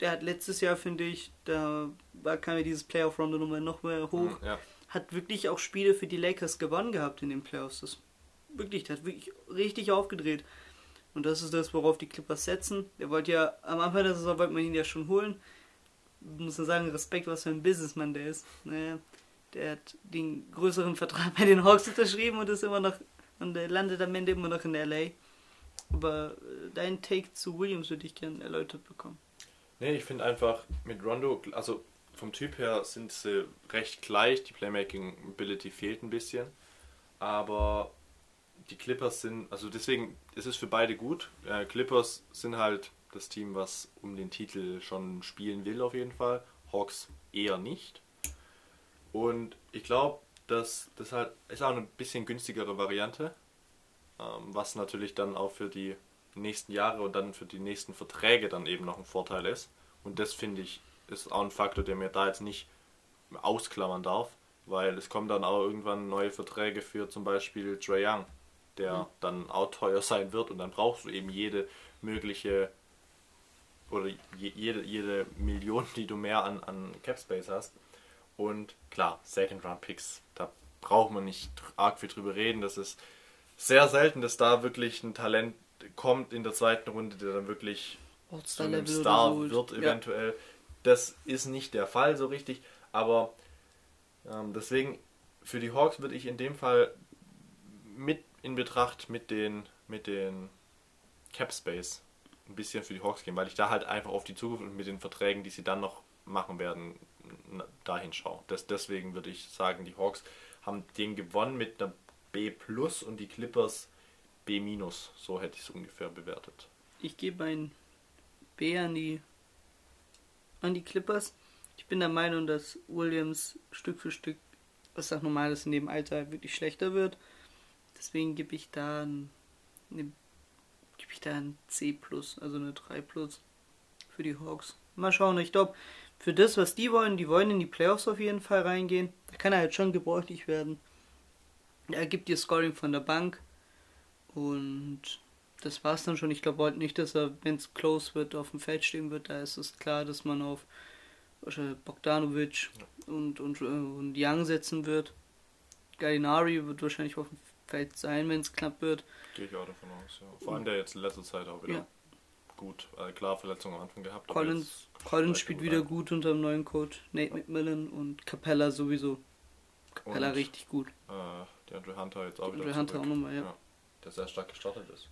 Der hat letztes Jahr, finde ich, da war, kam ja dieses Playoff-Rondo nochmal noch mehr hoch. Ja, Hat wirklich auch Spiele für die Lakers gewonnen gehabt in den Playoffs. Das wirklich, der hat wirklich richtig aufgedreht. Und das ist das, worauf die Clippers setzen. Der wollte ja, am Anfang der Saison wollte man ihn ja schon holen. Muss man sagen, Respekt, was für ein Businessman der ist. Naja, der hat den größeren Vertrag bei den Hawks unterschrieben und ist immer noch, und landet am Ende immer noch in LA. Aber äh, dein Take zu Williams würde ich gerne erläutert bekommen. Nee, ich finde einfach mit Rondo, also vom Typ her sind sie recht gleich, die Playmaking Ability fehlt ein bisschen, aber die Clippers sind, also deswegen ist es für beide gut. Äh, Clippers sind halt das Team, was um den Titel schon spielen will auf jeden Fall, Hawks eher nicht. Und ich glaube, dass das halt ist auch eine bisschen günstigere Variante, ähm, was natürlich dann auch für die nächsten Jahre und dann für die nächsten Verträge dann eben noch ein Vorteil ist. Und das finde ich ist auch ein Faktor, der mir da jetzt nicht ausklammern darf, weil es kommen dann auch irgendwann neue Verträge für zum Beispiel Trey Young, der mhm. dann auch teuer sein wird und dann brauchst du eben jede mögliche oder jede, jede Million, die du mehr an, an Cap Space hast. Und klar, Second Round Picks, da braucht man nicht arg viel drüber reden. Das ist sehr selten, dass da wirklich ein Talent kommt in der zweiten Runde, der dann wirklich zu einem Star wird, eventuell. Ja. Das ist nicht der Fall so richtig, aber ähm, deswegen für die Hawks würde ich in dem Fall mit in Betracht mit den mit den Cap Space ein bisschen für die Hawks gehen, weil ich da halt einfach auf die Zukunft und mit den Verträgen, die sie dann noch machen werden, dahin schaue. Das, deswegen würde ich sagen, die Hawks haben den gewonnen mit einer B plus und die Clippers B minus. So hätte ich es ungefähr bewertet. Ich gebe ein B an die an die Clippers. Ich bin der Meinung, dass Williams Stück für Stück, was auch normal ist in dem Alter, wirklich schlechter wird. Deswegen gebe ich da ein, eine gebe ich da ein C+, also eine 3 plus für die Hawks. Mal schauen, ich glaube, für das, was die wollen, die wollen in die Playoffs auf jeden Fall reingehen. Da kann er halt schon gebräuchlich werden. Er gibt dir Scoring von der Bank und das war's dann schon. Ich glaube halt nicht, dass er, wenn es close wird, auf dem Feld stehen wird. Da ist es klar, dass man auf Bogdanovic und, und, und Young setzen wird. Gallinari wird wahrscheinlich auf dem Feld sein, wenn es knapp wird. Gehe ich auch davon aus, ja. Vor allem der jetzt in letzter Zeit auch wieder ja. gut. Also klar, Verletzungen am Anfang gehabt. Collins, Collins spielt wieder ein. gut unter dem neuen Coach. Nate. McMillan und Capella sowieso. Capella und, richtig gut. Äh, der Andrew Hunter jetzt auch der wieder Hunter auch nochmal, ja. ja. Der sehr stark gestartet ist.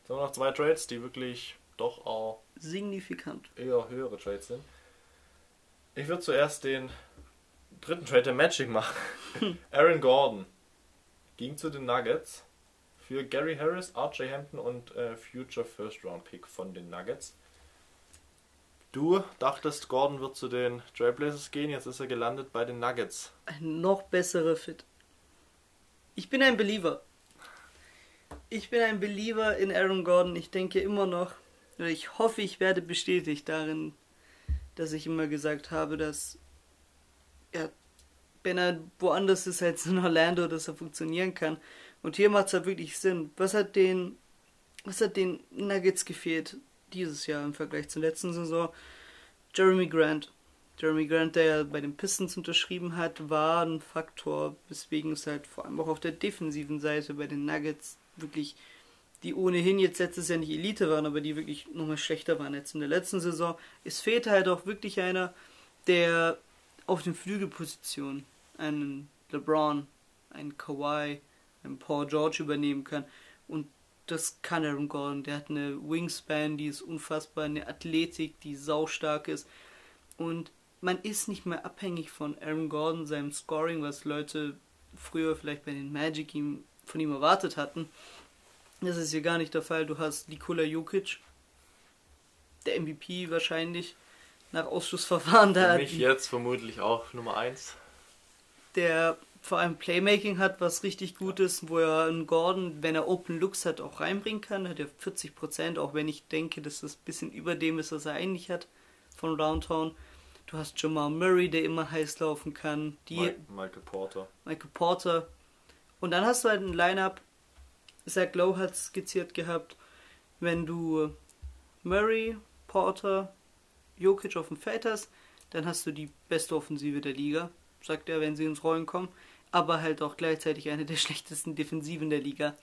Jetzt haben wir noch zwei Trades, die wirklich doch auch signifikant eher höhere Trades sind. Ich würde zuerst den dritten Trade der Magic machen. Aaron Gordon ging zu den Nuggets für Gary Harris, RJ Hampton und äh, Future First Round Pick von den Nuggets. Du dachtest, Gordon wird zu den Trailblazers gehen, jetzt ist er gelandet bei den Nuggets. Ein noch besserer Fit. Ich bin ein Believer. Ich bin ein Believer in Aaron Gordon. Ich denke immer noch, oder ich hoffe, ich werde bestätigt darin, dass ich immer gesagt habe, dass er wenn er woanders ist als in Orlando, dass er funktionieren kann. Und hier macht es halt wirklich Sinn. Was hat den, was hat den Nuggets gefehlt dieses Jahr im Vergleich zur letzten Saison? Jeremy Grant. Jeremy Grant, der ja bei den Pistons unterschrieben hat, war ein Faktor, weswegen es halt vor allem auch auf der defensiven Seite bei den Nuggets wirklich, die ohnehin jetzt letztes Jahr nicht Elite waren, aber die wirklich nochmal schlechter waren als in der letzten Saison. Es fehlt halt auch wirklich einer, der auf den Flügelpositionen einen LeBron, einen Kawhi, einen Paul George übernehmen kann. Und das kann Aaron Gordon. Der hat eine Wingspan, die ist unfassbar, eine Athletik, die saustark ist. Und man ist nicht mehr abhängig von Aaron Gordon, seinem Scoring, was Leute früher vielleicht bei den Magic ihm, von ihm erwartet hatten. Das ist hier gar nicht der Fall. Du hast Nikola Jokic, der MVP wahrscheinlich, nach Ausschussverfahren da. Für mich jetzt vermutlich auch Nummer 1 der vor allem Playmaking hat, was richtig gut ist, wo er einen Gordon, wenn er Open Looks hat, auch reinbringen kann. Hat er 40%, auch wenn ich denke, dass das ein bisschen über dem ist, was er eigentlich hat von Downtown. Du hast Jamal Murray, der immer heiß laufen kann. Die Michael Porter. Michael Porter. Und dann hast du halt ein Lineup. Zach Lowe hat skizziert gehabt. Wenn du Murray, Porter, Jokic auf dem Feld hast, dann hast du die beste Offensive der Liga sagt er, wenn sie ins Rollen kommen, aber halt auch gleichzeitig eine der schlechtesten Defensiven der Liga.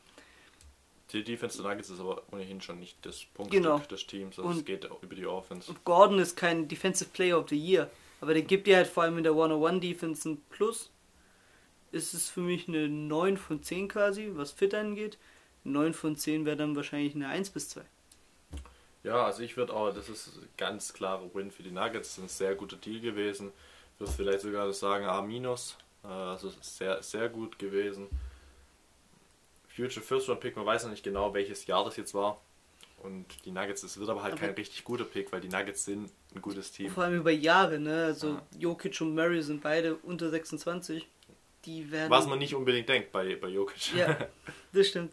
Die Defense der Nuggets ist aber ohnehin schon nicht das Punktstück genau. des Teams, also und, es geht auch über die Offense. Gordon ist kein Defensive Player of the Year, aber der gibt dir halt vor allem in der 101 Defense ein Plus. Ist es für mich eine 9 von 10 quasi, was Fit angeht. 9 von 10 wäre dann wahrscheinlich eine 1 bis 2. Ja, also ich würde auch, das ist ganz klarer Win für die Nuggets, das ist ein sehr guter Deal gewesen würde vielleicht sogar sagen A-, äh, also sehr, sehr gut gewesen. Future First Round Pick, man weiß noch nicht genau, welches Jahr das jetzt war. Und die Nuggets, es wird aber halt aber kein richtig guter Pick, weil die Nuggets sind ein gutes Team. Vor allem über Jahre, ne? Also ja. Jokic und Murray sind beide unter 26. die werden. Was man nicht unbedingt denkt bei, bei Jokic. Ja, das stimmt.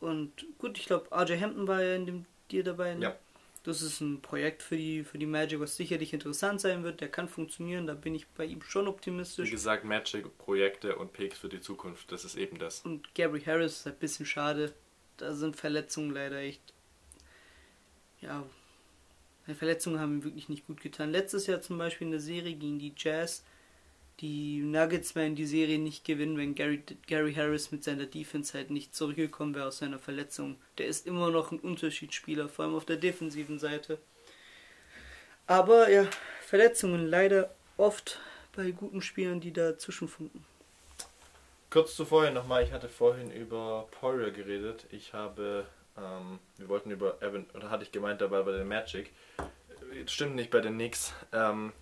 Und gut, ich glaube, RJ Hampton war ja in dem Deal dabei. Ne? Ja. Das ist ein Projekt für die, für die Magic, was sicherlich interessant sein wird. Der kann funktionieren, da bin ich bei ihm schon Wie optimistisch. gesagt, Magic, Projekte und Picks für die Zukunft, das ist eben das. Und Gary Harris ist ein bisschen schade. Da sind Verletzungen leider echt. Ja, Verletzungen haben ihm wirklich nicht gut getan. Letztes Jahr zum Beispiel in der Serie gegen die Jazz. Die Nuggets werden die Serie nicht gewinnen, wenn Gary, Gary Harris mit seiner Defense halt nicht zurückgekommen wäre aus seiner Verletzung. Der ist immer noch ein Unterschiedsspieler, vor allem auf der defensiven Seite. Aber ja, Verletzungen leider oft bei guten Spielern, die dazwischen funken. Kurz zuvor nochmal, ich hatte vorhin über Poirier geredet. Ich habe, ähm, wir wollten über Evan, oder hatte ich gemeint dabei bei den Magic. Äh, Stimmt nicht bei den Knicks. Ähm,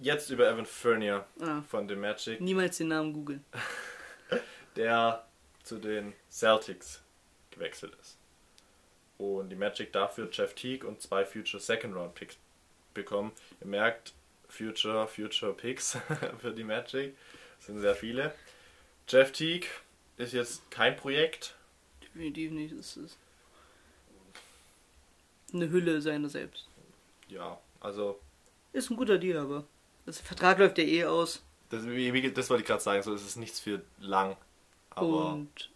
jetzt über Evan Fournier Ah, von den Magic, niemals den Namen googeln. der zu den Celtics gewechselt ist. Und die Magic dafür Jeff Teague und zwei Future Second Round Picks bekommen. Ihr merkt, Future, Future Picks für die Magic. Das sind sehr viele. Jeff Teague ist jetzt kein Projekt. Definitiv nicht. Das ist eine Hülle seiner selbst. Ja, also Ist ein guter Deal, aber das Vertrag läuft ja eh aus. das, das wollte ich gerade sagen, so es ist nichts für lang. Aber Und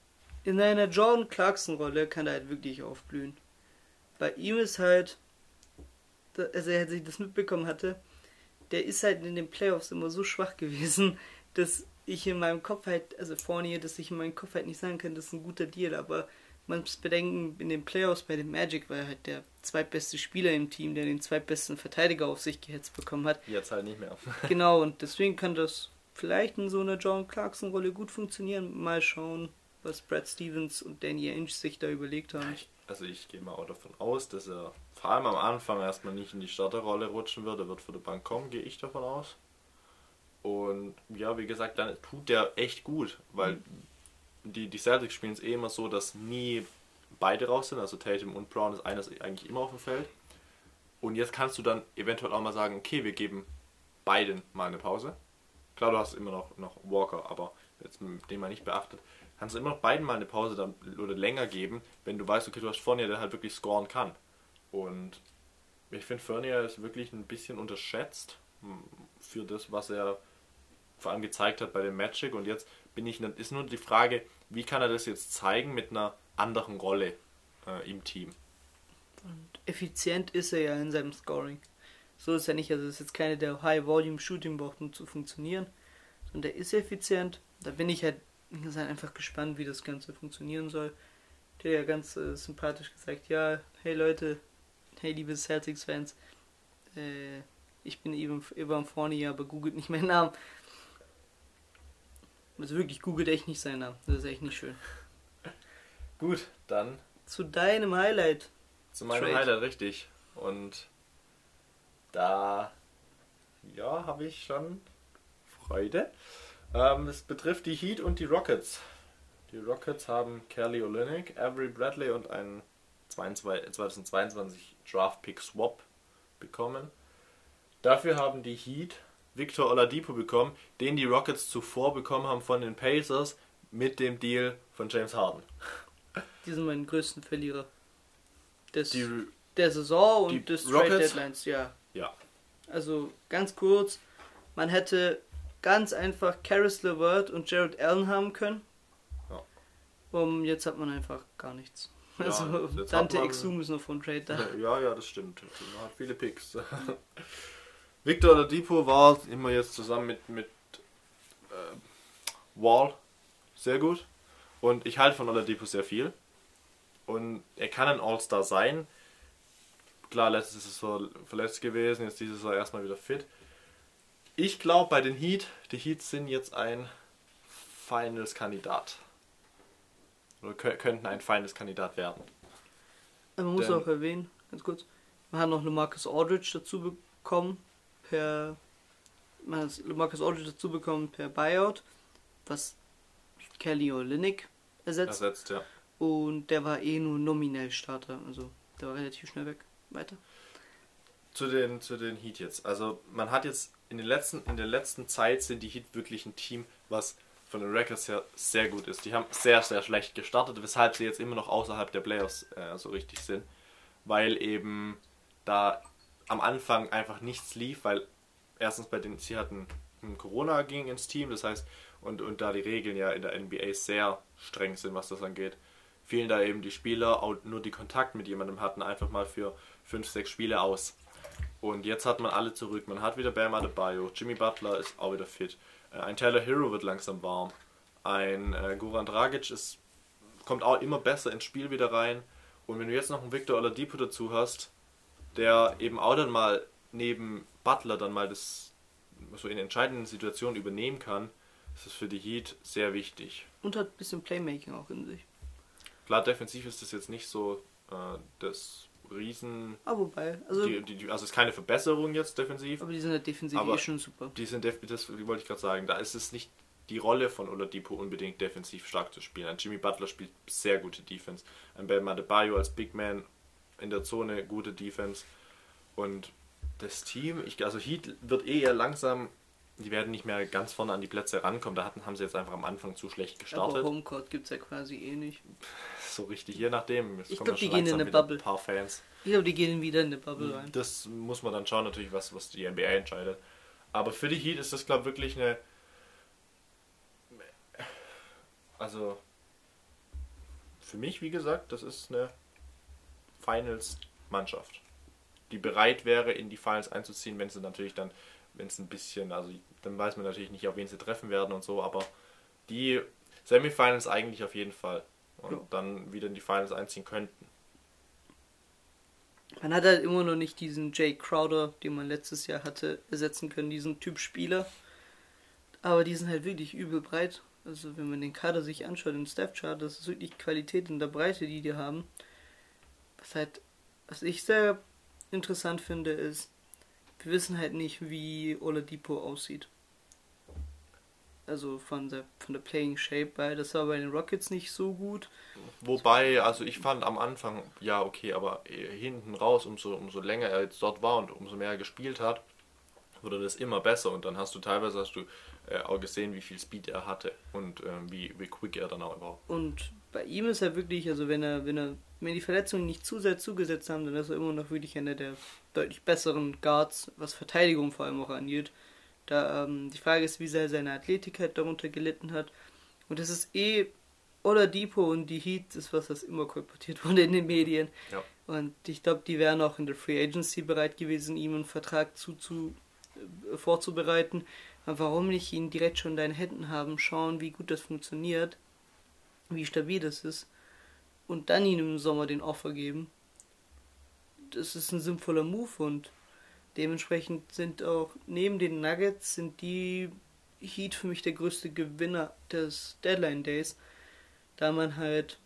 in einer Jordan Clarkson-Rolle kann er halt wirklich aufblühen. Bei ihm ist halt, also als ich das mitbekommen hatte, der ist halt in den Playoffs immer so schwach gewesen, dass ich in meinem Kopf halt, also vorne, dass ich in meinem Kopf halt nicht sagen kann, das ist ein guter Deal, aber man muss bedenken, in den Playoffs bei den Magic war er halt der zweitbeste Spieler im Team, der den zweitbesten Verteidiger auf sich gehetzt bekommen hat. jetzt halt nicht mehr. Genau, und deswegen kann das vielleicht in so einer John Clarkson-Rolle gut funktionieren. Mal schauen, was Brad Stevens und Danny Ainge sich da überlegt haben. Also ich gehe mal auch davon aus, dass er vor allem am Anfang erstmal nicht in die Starterrolle rutschen wird. Er wird von der Bank kommen, gehe ich davon aus. Und ja, wie gesagt, dann tut der echt gut, weil die, die Celtics spielen es eh immer so, dass nie beide raus sind. Also Tatum und Brown ist eines eigentlich immer auf dem Feld. Und jetzt kannst du dann eventuell auch mal sagen, okay, wir geben beiden mal eine Pause. Klar, du hast immer noch, noch Walker, aber jetzt den mal nicht beachtet, kannst du immer noch beiden mal eine Pause dann, oder länger geben, wenn du weißt, okay, du hast Fournier, der halt wirklich scoren kann. Und ich finde, Fournier ist wirklich ein bisschen unterschätzt m, für das, was er vor allem gezeigt hat bei dem Magic. Und jetzt bin ich, ist nur die Frage, wie kann er das jetzt zeigen mit einer anderen Rolle äh, im Team? Und effizient ist er ja in seinem Scoring. So ist er nicht, also ist jetzt keine, der High-Volume-Shooting braucht, um zu funktionieren. Sondern der ist effizient. Da bin ich halt, gesagt, einfach gespannt, wie das Ganze funktionieren soll. Der ja ganz äh, sympathisch gesagt, ja, hey Leute, hey liebe Celtics-Fans, äh, ich bin Ivan, Ivan Fournier, aber googelt nicht meinen Namen. Also wirklich, googelt echt nicht seinen Namen. Das ist echt nicht schön. Gut, dann Zu deinem Highlight. zu meinem Trade. Highlight, richtig. Und da, ja, habe ich schon Freude. Ähm, es betrifft die Heat und die Rockets. Die Rockets haben Kelly Olynyk, Avery Bradley und einen 22 2022 Draft Pick Swap bekommen. Dafür haben die Heat Victor Oladipo bekommen, den die Rockets zuvor bekommen haben von den Pacers mit dem Deal von James Harden. Die sind meine größten Verlierer. Des, Die, der Saison und des Trade? Deadlines, ja. ja, Also ganz kurz, man hätte ganz einfach Karis LeVert und Jared Allen haben können. Ja. Um, jetzt hat man einfach gar nichts. Ja, Also Dante Exum ist noch von Trade da. Ja, ja, das stimmt. Man hat viele Picks. Victor Oladipo war immer jetzt zusammen mit, mit äh, Wall sehr gut. Und ich halte von Oladipo sehr viel. Und er kann ein All-Star sein. Klar, letztes Saison verletzt gewesen, jetzt dieses Jahr erstmal wieder fit. Ich glaube bei den Heat, die Heats sind jetzt ein Finals-Kandidat. Oder kö- könnten ein Finals-Kandidat werden. Man muss Denn- auch erwähnen, ganz kurz, man hat noch Marcus Aldridge dazu bekommen per man hat Marcus Aldridge dazu bekommen per Buyout, was Kelly Olynyk ersetzt. Ersetzt, ja. Und der war eh nur nominell Starter, also der war relativ schnell weg. Weiter. Zu den, zu den Heat jetzt. Also man hat jetzt in, den letzten, in der letzten Zeit sind die Heat wirklich ein Team, was von den Records her sehr gut ist. Die haben sehr, sehr schlecht gestartet, weshalb sie jetzt immer noch außerhalb der Playoffs äh, so richtig sind. Weil eben da am Anfang einfach nichts lief, weil erstens bei den, sie hatten Corona ging ins Team, das heißt, und, und da die Regeln ja in der NBA sehr streng sind, was das angeht, fielen da eben die Spieler nur die Kontakt mit jemandem hatten, einfach mal für 5, 6 Spiele aus. Und jetzt hat man alle zurück. Man hat wieder Bam Adebayo, Jimmy Butler ist auch wieder fit. Äh, ein Tyler Hero wird langsam warm. Ein äh, Goran Dragic ist, kommt auch immer besser ins Spiel wieder rein. Und wenn du jetzt noch einen Victor Oladipo dazu hast, der eben auch dann mal neben Butler dann mal das so in entscheidenden Situationen übernehmen kann, ist das für die Heat sehr wichtig. Und hat ein bisschen Playmaking auch in sich. Klar, defensiv ist das jetzt nicht so äh, das Riesen. Ah, wobei. Also, die, die, also es ist keine Verbesserung jetzt defensiv. Aber die sind halt defensiv eh schon super. Die sind def das wollte ich gerade sagen. Da ist es nicht die Rolle von Oladipo unbedingt defensiv stark zu spielen. Ein Jimmy Butler spielt sehr gute Defense. Ein Bam Adebayo als Big Man in der Zone gute Defense. Und das Team, ich, also Heat wird eh eher langsam, die werden nicht mehr ganz vorne an die Plätze rankommen. Da hatten, haben sie jetzt einfach am Anfang zu schlecht gestartet. Aber Homecourt gibt es ja quasi eh nicht. So richtig, je nachdem. Es ich glaube, die gehen in eine Bubble. Ein paar Fans. Ich glaube, die gehen wieder in eine Bubble rein. Das muss man dann schauen, natürlich, was, was die NBA entscheidet. Aber für die Heat ist das, glaube ich, wirklich eine. Also. Für mich, wie gesagt, das ist eine Finals-Mannschaft die bereit wäre, in die Finals einzuziehen, wenn sie natürlich dann, wenn es ein bisschen, also dann weiß man natürlich nicht, auf wen sie treffen werden und so, aber die Semifinals eigentlich auf jeden Fall. Und ja. dann wieder in die Finals einziehen könnten. Man hat halt immer noch nicht diesen Jay Crowder, den man letztes Jahr hatte, ersetzen können, diesen Typ Spieler. Aber die sind halt wirklich übel breit. Also wenn man den Kader sich anschaut, den Staff Chart, das ist wirklich Qualität in der Breite, die die haben. Was halt, was ich sehr interessant finde, ist, wir wissen halt nicht, wie Oladipo aussieht. Also von der, von der Playing Shape, weil das war bei den Rockets nicht so gut. Wobei, also ich fand am Anfang, ja okay, aber hinten raus, umso, umso länger er jetzt dort war und umso mehr er gespielt hat, wurde das immer besser und dann hast du teilweise hast du äh, auch gesehen, wie viel Speed er hatte und äh, wie, wie quick er dann auch war. Und bei ihm ist er wirklich, also wenn er, wenn er wenn die Verletzungen nicht zu sehr zugesetzt haben, dann ist er immer noch wirklich einer der deutlich besseren Guards, was Verteidigung vor allem auch angeht. Da ähm, die Frage ist, wie sehr seine Athletik halt darunter gelitten hat. Und das ist eh oder Depot und die Heat ist was, das immer kolportiert wurde in den Medien. Ja. Und ich glaube, die wären auch in der Free Agency bereit gewesen, ihm einen Vertrag zu, zu, äh, vorzubereiten. Aber warum nicht ihn direkt schon in deinen Händen haben, schauen, wie gut das funktioniert, wie stabil das ist und dann ihm im Sommer den Offer geben. Das ist ein sinnvoller Move und dementsprechend sind auch neben den Nuggets sind die Heat für mich der größte Gewinner des Deadline Days, da man halt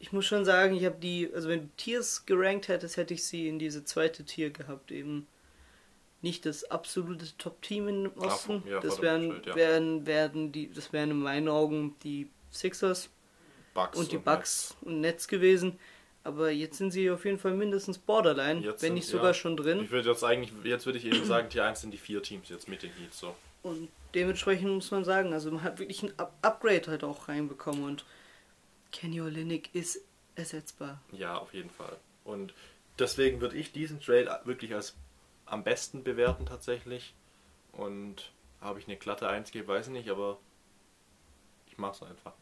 ich muss schon sagen, ich habe die, also wenn du Tiers gerankt hättest, hätte ich sie in diese zweite Tier gehabt, eben nicht das absolute Top-Team im Osten. Ja, das wären, ja. wären, werden die, das wären in meinen Augen die Sixers, Bugs und die und Bugs Netz. und Netz gewesen. Aber jetzt sind sie auf jeden Fall mindestens Borderline, jetzt wenn nicht sogar ja, schon drin. Ich würde jetzt eigentlich, jetzt würde ich eben sagen, Tier 1 sind die vier Teams jetzt mit den Heats so. Und dementsprechend muss man sagen, also man hat wirklich ein Up Upgrade halt auch reinbekommen und Kenny Olynyk ist ersetzbar. Ja, auf jeden Fall. Und deswegen würde ich diesen Trade wirklich als am besten bewerten tatsächlich. Und habe ich eine glatte 1 gegeben, weiß ich nicht, aber ich mache es einfach.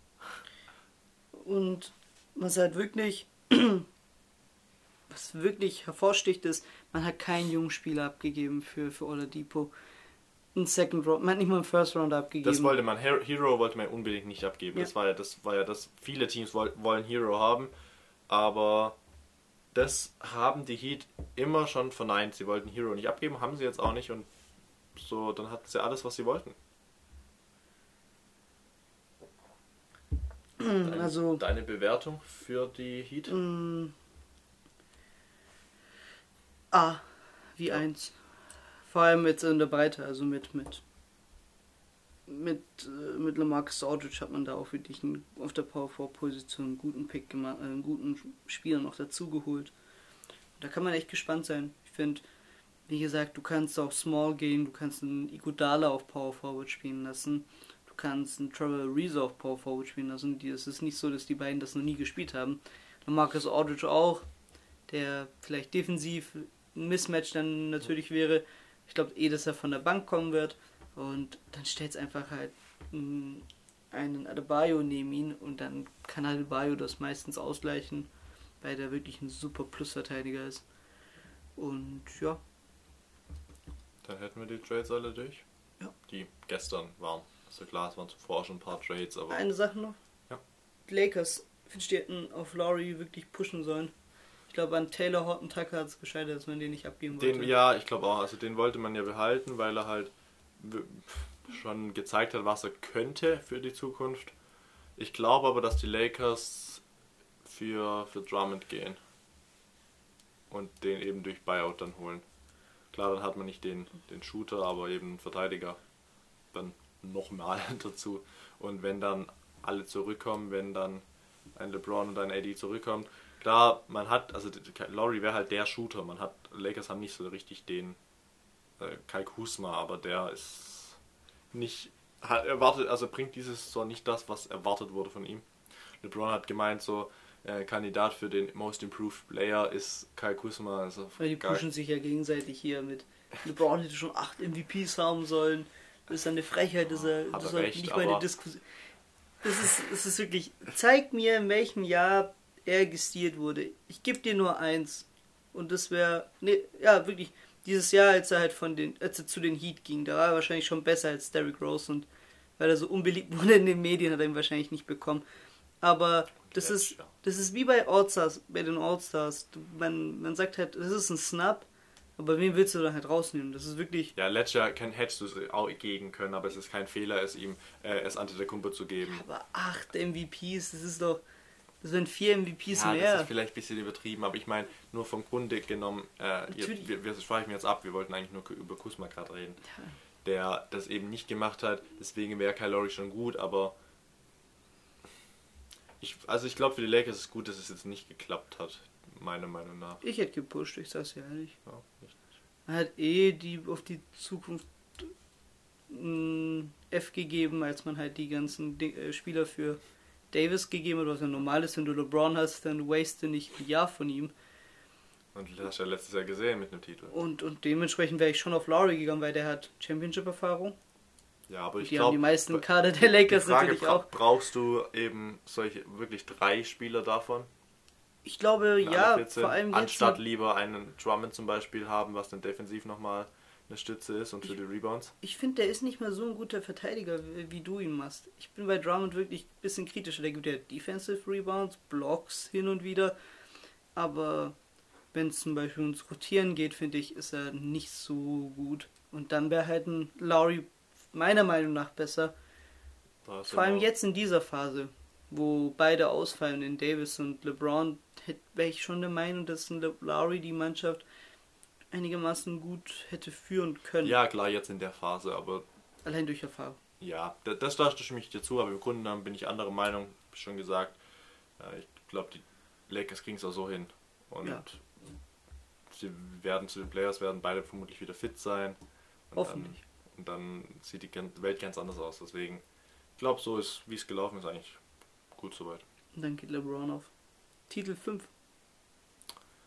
Und was halt wirklich, was wirklich hervorsticht, ist, man hat keinen jungen Spieler abgegeben für, für Oladipo. Ein Second Round, man hat nicht mal einen First Round abgegeben. Das wollte man, Hero wollte man unbedingt nicht abgeben. Ja. Das war ja das, war ja das, viele Teams wollen Hero haben, aber das haben die Heat immer schon verneint. Sie wollten Hero nicht abgeben, haben sie jetzt auch nicht und so, dann hatten sie alles, was sie wollten. Deine, also, deine Bewertung für die Heat? Mm, A, wie ja. 1. Vor allem jetzt in der Breite, also mit mit mit, äh, mit Lamarcus Aldridge hat man da auch wirklich einen, auf der Power 4 Position einen guten Pick gemacht, äh, einen guten Spieler noch dazu geholt. Da kann man echt gespannt sein. Ich finde, wie gesagt, du kannst auch Small gehen, du kannst einen Iguodala auf Power Forward spielen lassen, kannst einen Trevor Reese auf Power Forward spielen lassen. Es ist nicht so, dass die beiden das noch nie gespielt haben. Und Marcus Aldridge auch, der vielleicht defensiv ein Mismatch dann natürlich wäre. Ich glaube eh, dass er von der Bank kommen wird. Und dann stellt es einfach halt einen Adebayo neben ihn und dann kann Adebayo das meistens ausgleichen, weil der wirklich ein super Plusverteidiger ist. Und ja. Dann hätten wir die Trades alle durch. Ja. Die gestern waren. Also klar, es waren zuvor schon ein paar Trades, aber. Eine Sache noch. Ja. Die Lakers, finde ich, die hätten auf Laurie wirklich pushen sollen. Ich glaube, an Taylor Horton Tucker hat es gescheitert, dass man den nicht abgeben wollte. Den, ja, ich glaube auch. Also den wollte man ja behalten, weil er halt schon gezeigt hat, was er könnte für die Zukunft. Ich glaube aber, dass die Lakers für, für Drummond gehen und den eben durch Buyout dann holen. Klar, dann hat man nicht den, den Shooter, aber eben einen Verteidiger dann nochmal dazu. Und wenn dann alle zurückkommen, wenn dann ein LeBron und ein AD zurückkommen, klar, man hat, also Laurie wäre halt der Shooter, man hat, Lakers haben nicht so richtig den äh, Kai Kusma, aber der ist nicht hat erwartet, also bringt dieses so nicht das, was erwartet wurde von ihm. LeBron hat gemeint, so äh, Kandidat für den Most Improved Player ist Kai Kusma. Also Weil die geil. pushen sich ja gegenseitig hier mit. LeBron hätte schon acht MVPs haben sollen. Das ist eine Frechheit, er er recht, nicht mal aber- eine Diskussion. Das ist, das ist wirklich. Zeig mir, in welchem Jahr er gestiert wurde. Ich gebe dir nur eins. Und das wäre. Nee, ja, wirklich. Dieses Jahr, als er halt von den, als er zu den Heat ging, da war er wahrscheinlich schon besser als Derrick Rose und weil er so unbeliebt wurde in den Medien, hat er ihn wahrscheinlich nicht bekommen. Aber das ist, das ist wie bei Allstars, bei den Allstars. Man, man sagt halt, das ist ein Snap, aber wen willst du dann halt rausnehmen? Das ist wirklich. Ja, Jahr kann, hättest du es auch geben können, aber es ist kein Fehler, es ihm äh, es Antetokounmpo zu geben. Aber acht MVPs, das ist doch. Das sind vier MVPs Ja, das mehr. ist vielleicht ein bisschen übertrieben, aber ich meine, nur vom Grunde genommen, äh, jetzt, wir, wir schweifen jetzt ab, wir wollten eigentlich nur über Kusma gerade reden, der das eben nicht gemacht hat, deswegen wäre Lowry schon gut, aber ich, also ich glaube für die Lakers ist es gut, dass es jetzt nicht geklappt hat, meiner Meinung nach. Ich hätte gepusht, ich sag's dir ehrlich. Ja. Man hat eh die auf die Zukunft ein F gegeben, als man halt die ganzen äh, Spieler für Davis gegeben hat, was ja normal ist, wenn du LeBron hast, dann waste nicht ein Jahr von ihm. Und das hast du ja letztes Jahr gesehen mit einem Titel. Und, und dementsprechend wäre ich schon auf Lowry gegangen, weil der hat Championship-Erfahrung. Ja, aber ich haben die glaube, meisten Kader der Lakers die Frage, natürlich auch. brauchst du eben solche wirklich drei Spieler davon? Ich glaube, ja, sind, vor allem anstatt lieber einen Drummond zum Beispiel haben, was dann defensiv nochmal eine Stütze ist und für die Rebounds. Ich finde, der ist nicht mehr so ein guter Verteidiger, wie, wie du ihn machst. Ich bin bei Drummond wirklich ein bisschen kritischer. Der gibt ja Defensive Rebounds, Blocks hin und wieder. Aber wenn es zum Beispiel ums Rotieren geht, finde ich, ist er nicht so gut. Und dann wäre halt ein Lowry meiner Meinung nach besser. Vor allem immer- jetzt in dieser Phase, wo beide ausfallen, in Davis und LeBron, wäre ich schon der Meinung, dass ein Lowry die Mannschaft einigermaßen gut hätte führen können. Ja, klar, jetzt in der Phase, aber Allein durch Erfahrung. ja, da- das da stimme ich dir zu, aber im Grunde genommen bin ich anderer Meinung, schon gesagt. Äh, Ich glaube, die Lakers kriegen es auch so hin. Und Ja. sie werden zu den Players werden beide vermutlich wieder fit sein. Und Hoffentlich. Dann, und dann sieht die Welt ganz anders aus. Deswegen, ich glaube, so ist, wie es gelaufen ist, eigentlich gut soweit. Und dann geht LeBron auf Titel 5.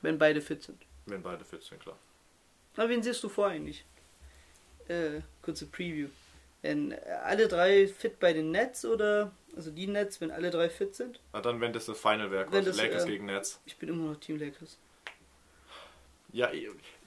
Wenn beide fit sind. Wenn beide fit sind, klar. Aber wen siehst du vor eigentlich? Äh, kurze Preview. Wenn äh, alle drei fit bei den Nets oder, also die Nets, wenn alle drei fit sind? Na dann, wenn das das Final wäre, quasi Lakers ähm, gegen Nets. Ich bin immer noch Team Lakers. Ja,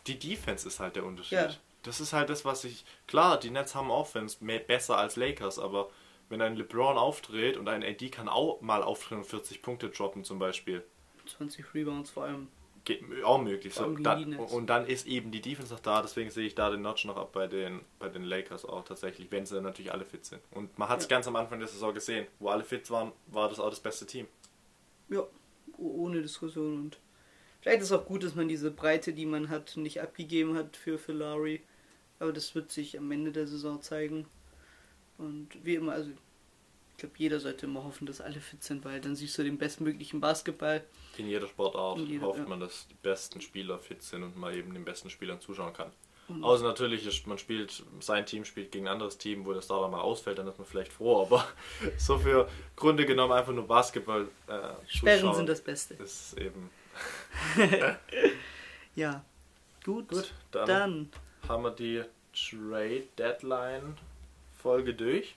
die Defense ist halt der Unterschied. Ja. Das ist halt das, was ich. Klar, die Nets haben Offense mehr, besser als Lakers, aber wenn ein LeBron auftritt und ein AD kann auch mal auftreten und 40 Punkte droppen zum Beispiel, 20 Rebounds vor allem. geht auch möglich. So, dann, und dann ist eben die Defense noch da, deswegen sehe ich da den Notch noch ab bei den, bei den Lakers auch tatsächlich, wenn sie natürlich alle fit sind. Und man hat es Ja. ganz am Anfang der Saison gesehen, wo alle fit waren, war das auch das beste Team. Ja, ohne Diskussion. Und vielleicht ist es auch gut, dass man diese Breite, die man hat, nicht abgegeben hat für, für Lowry. Aber das wird sich am Ende der Saison zeigen. Und wie immer, also ich glaube, jeder sollte immer hoffen, dass alle fit sind, weil dann siehst du den bestmöglichen Basketball. In jeder Sportart In jeder- hofft ja. man, dass die besten Spieler fit sind und man eben den besten Spielern zuschauen kann. Außer natürlich, ist, man spielt, sein Team spielt gegen ein anderes Team, wo der Starter mal ausfällt, dann ist man vielleicht froh, aber so für Gründe genommen einfach nur Basketball äh, Sperren sind das Beste. Ist eben. Ja. Gut. Gut, dann, Dann. haben wir die Trade Deadline Folge durch.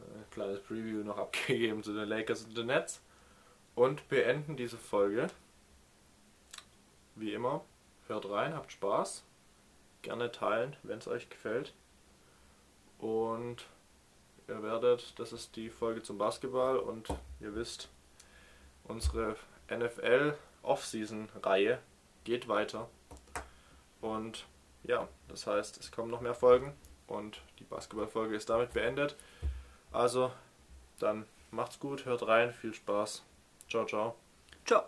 Äh, kleines Preview noch abgegeben zu den Lakers und den Nets. Und beenden diese Folge. Wie immer, hört rein, habt Spaß. Gerne teilen, wenn es euch gefällt. Und ihr werdet, das ist die Folge zum Basketball und ihr wisst, unsere NFL Offseason Reihe geht weiter. Und ja, das heißt, es kommen noch mehr Folgen und die Basketballfolge ist damit beendet. Also, dann macht's gut, hört rein, viel Spaß. Ciao, ciao. Ciao.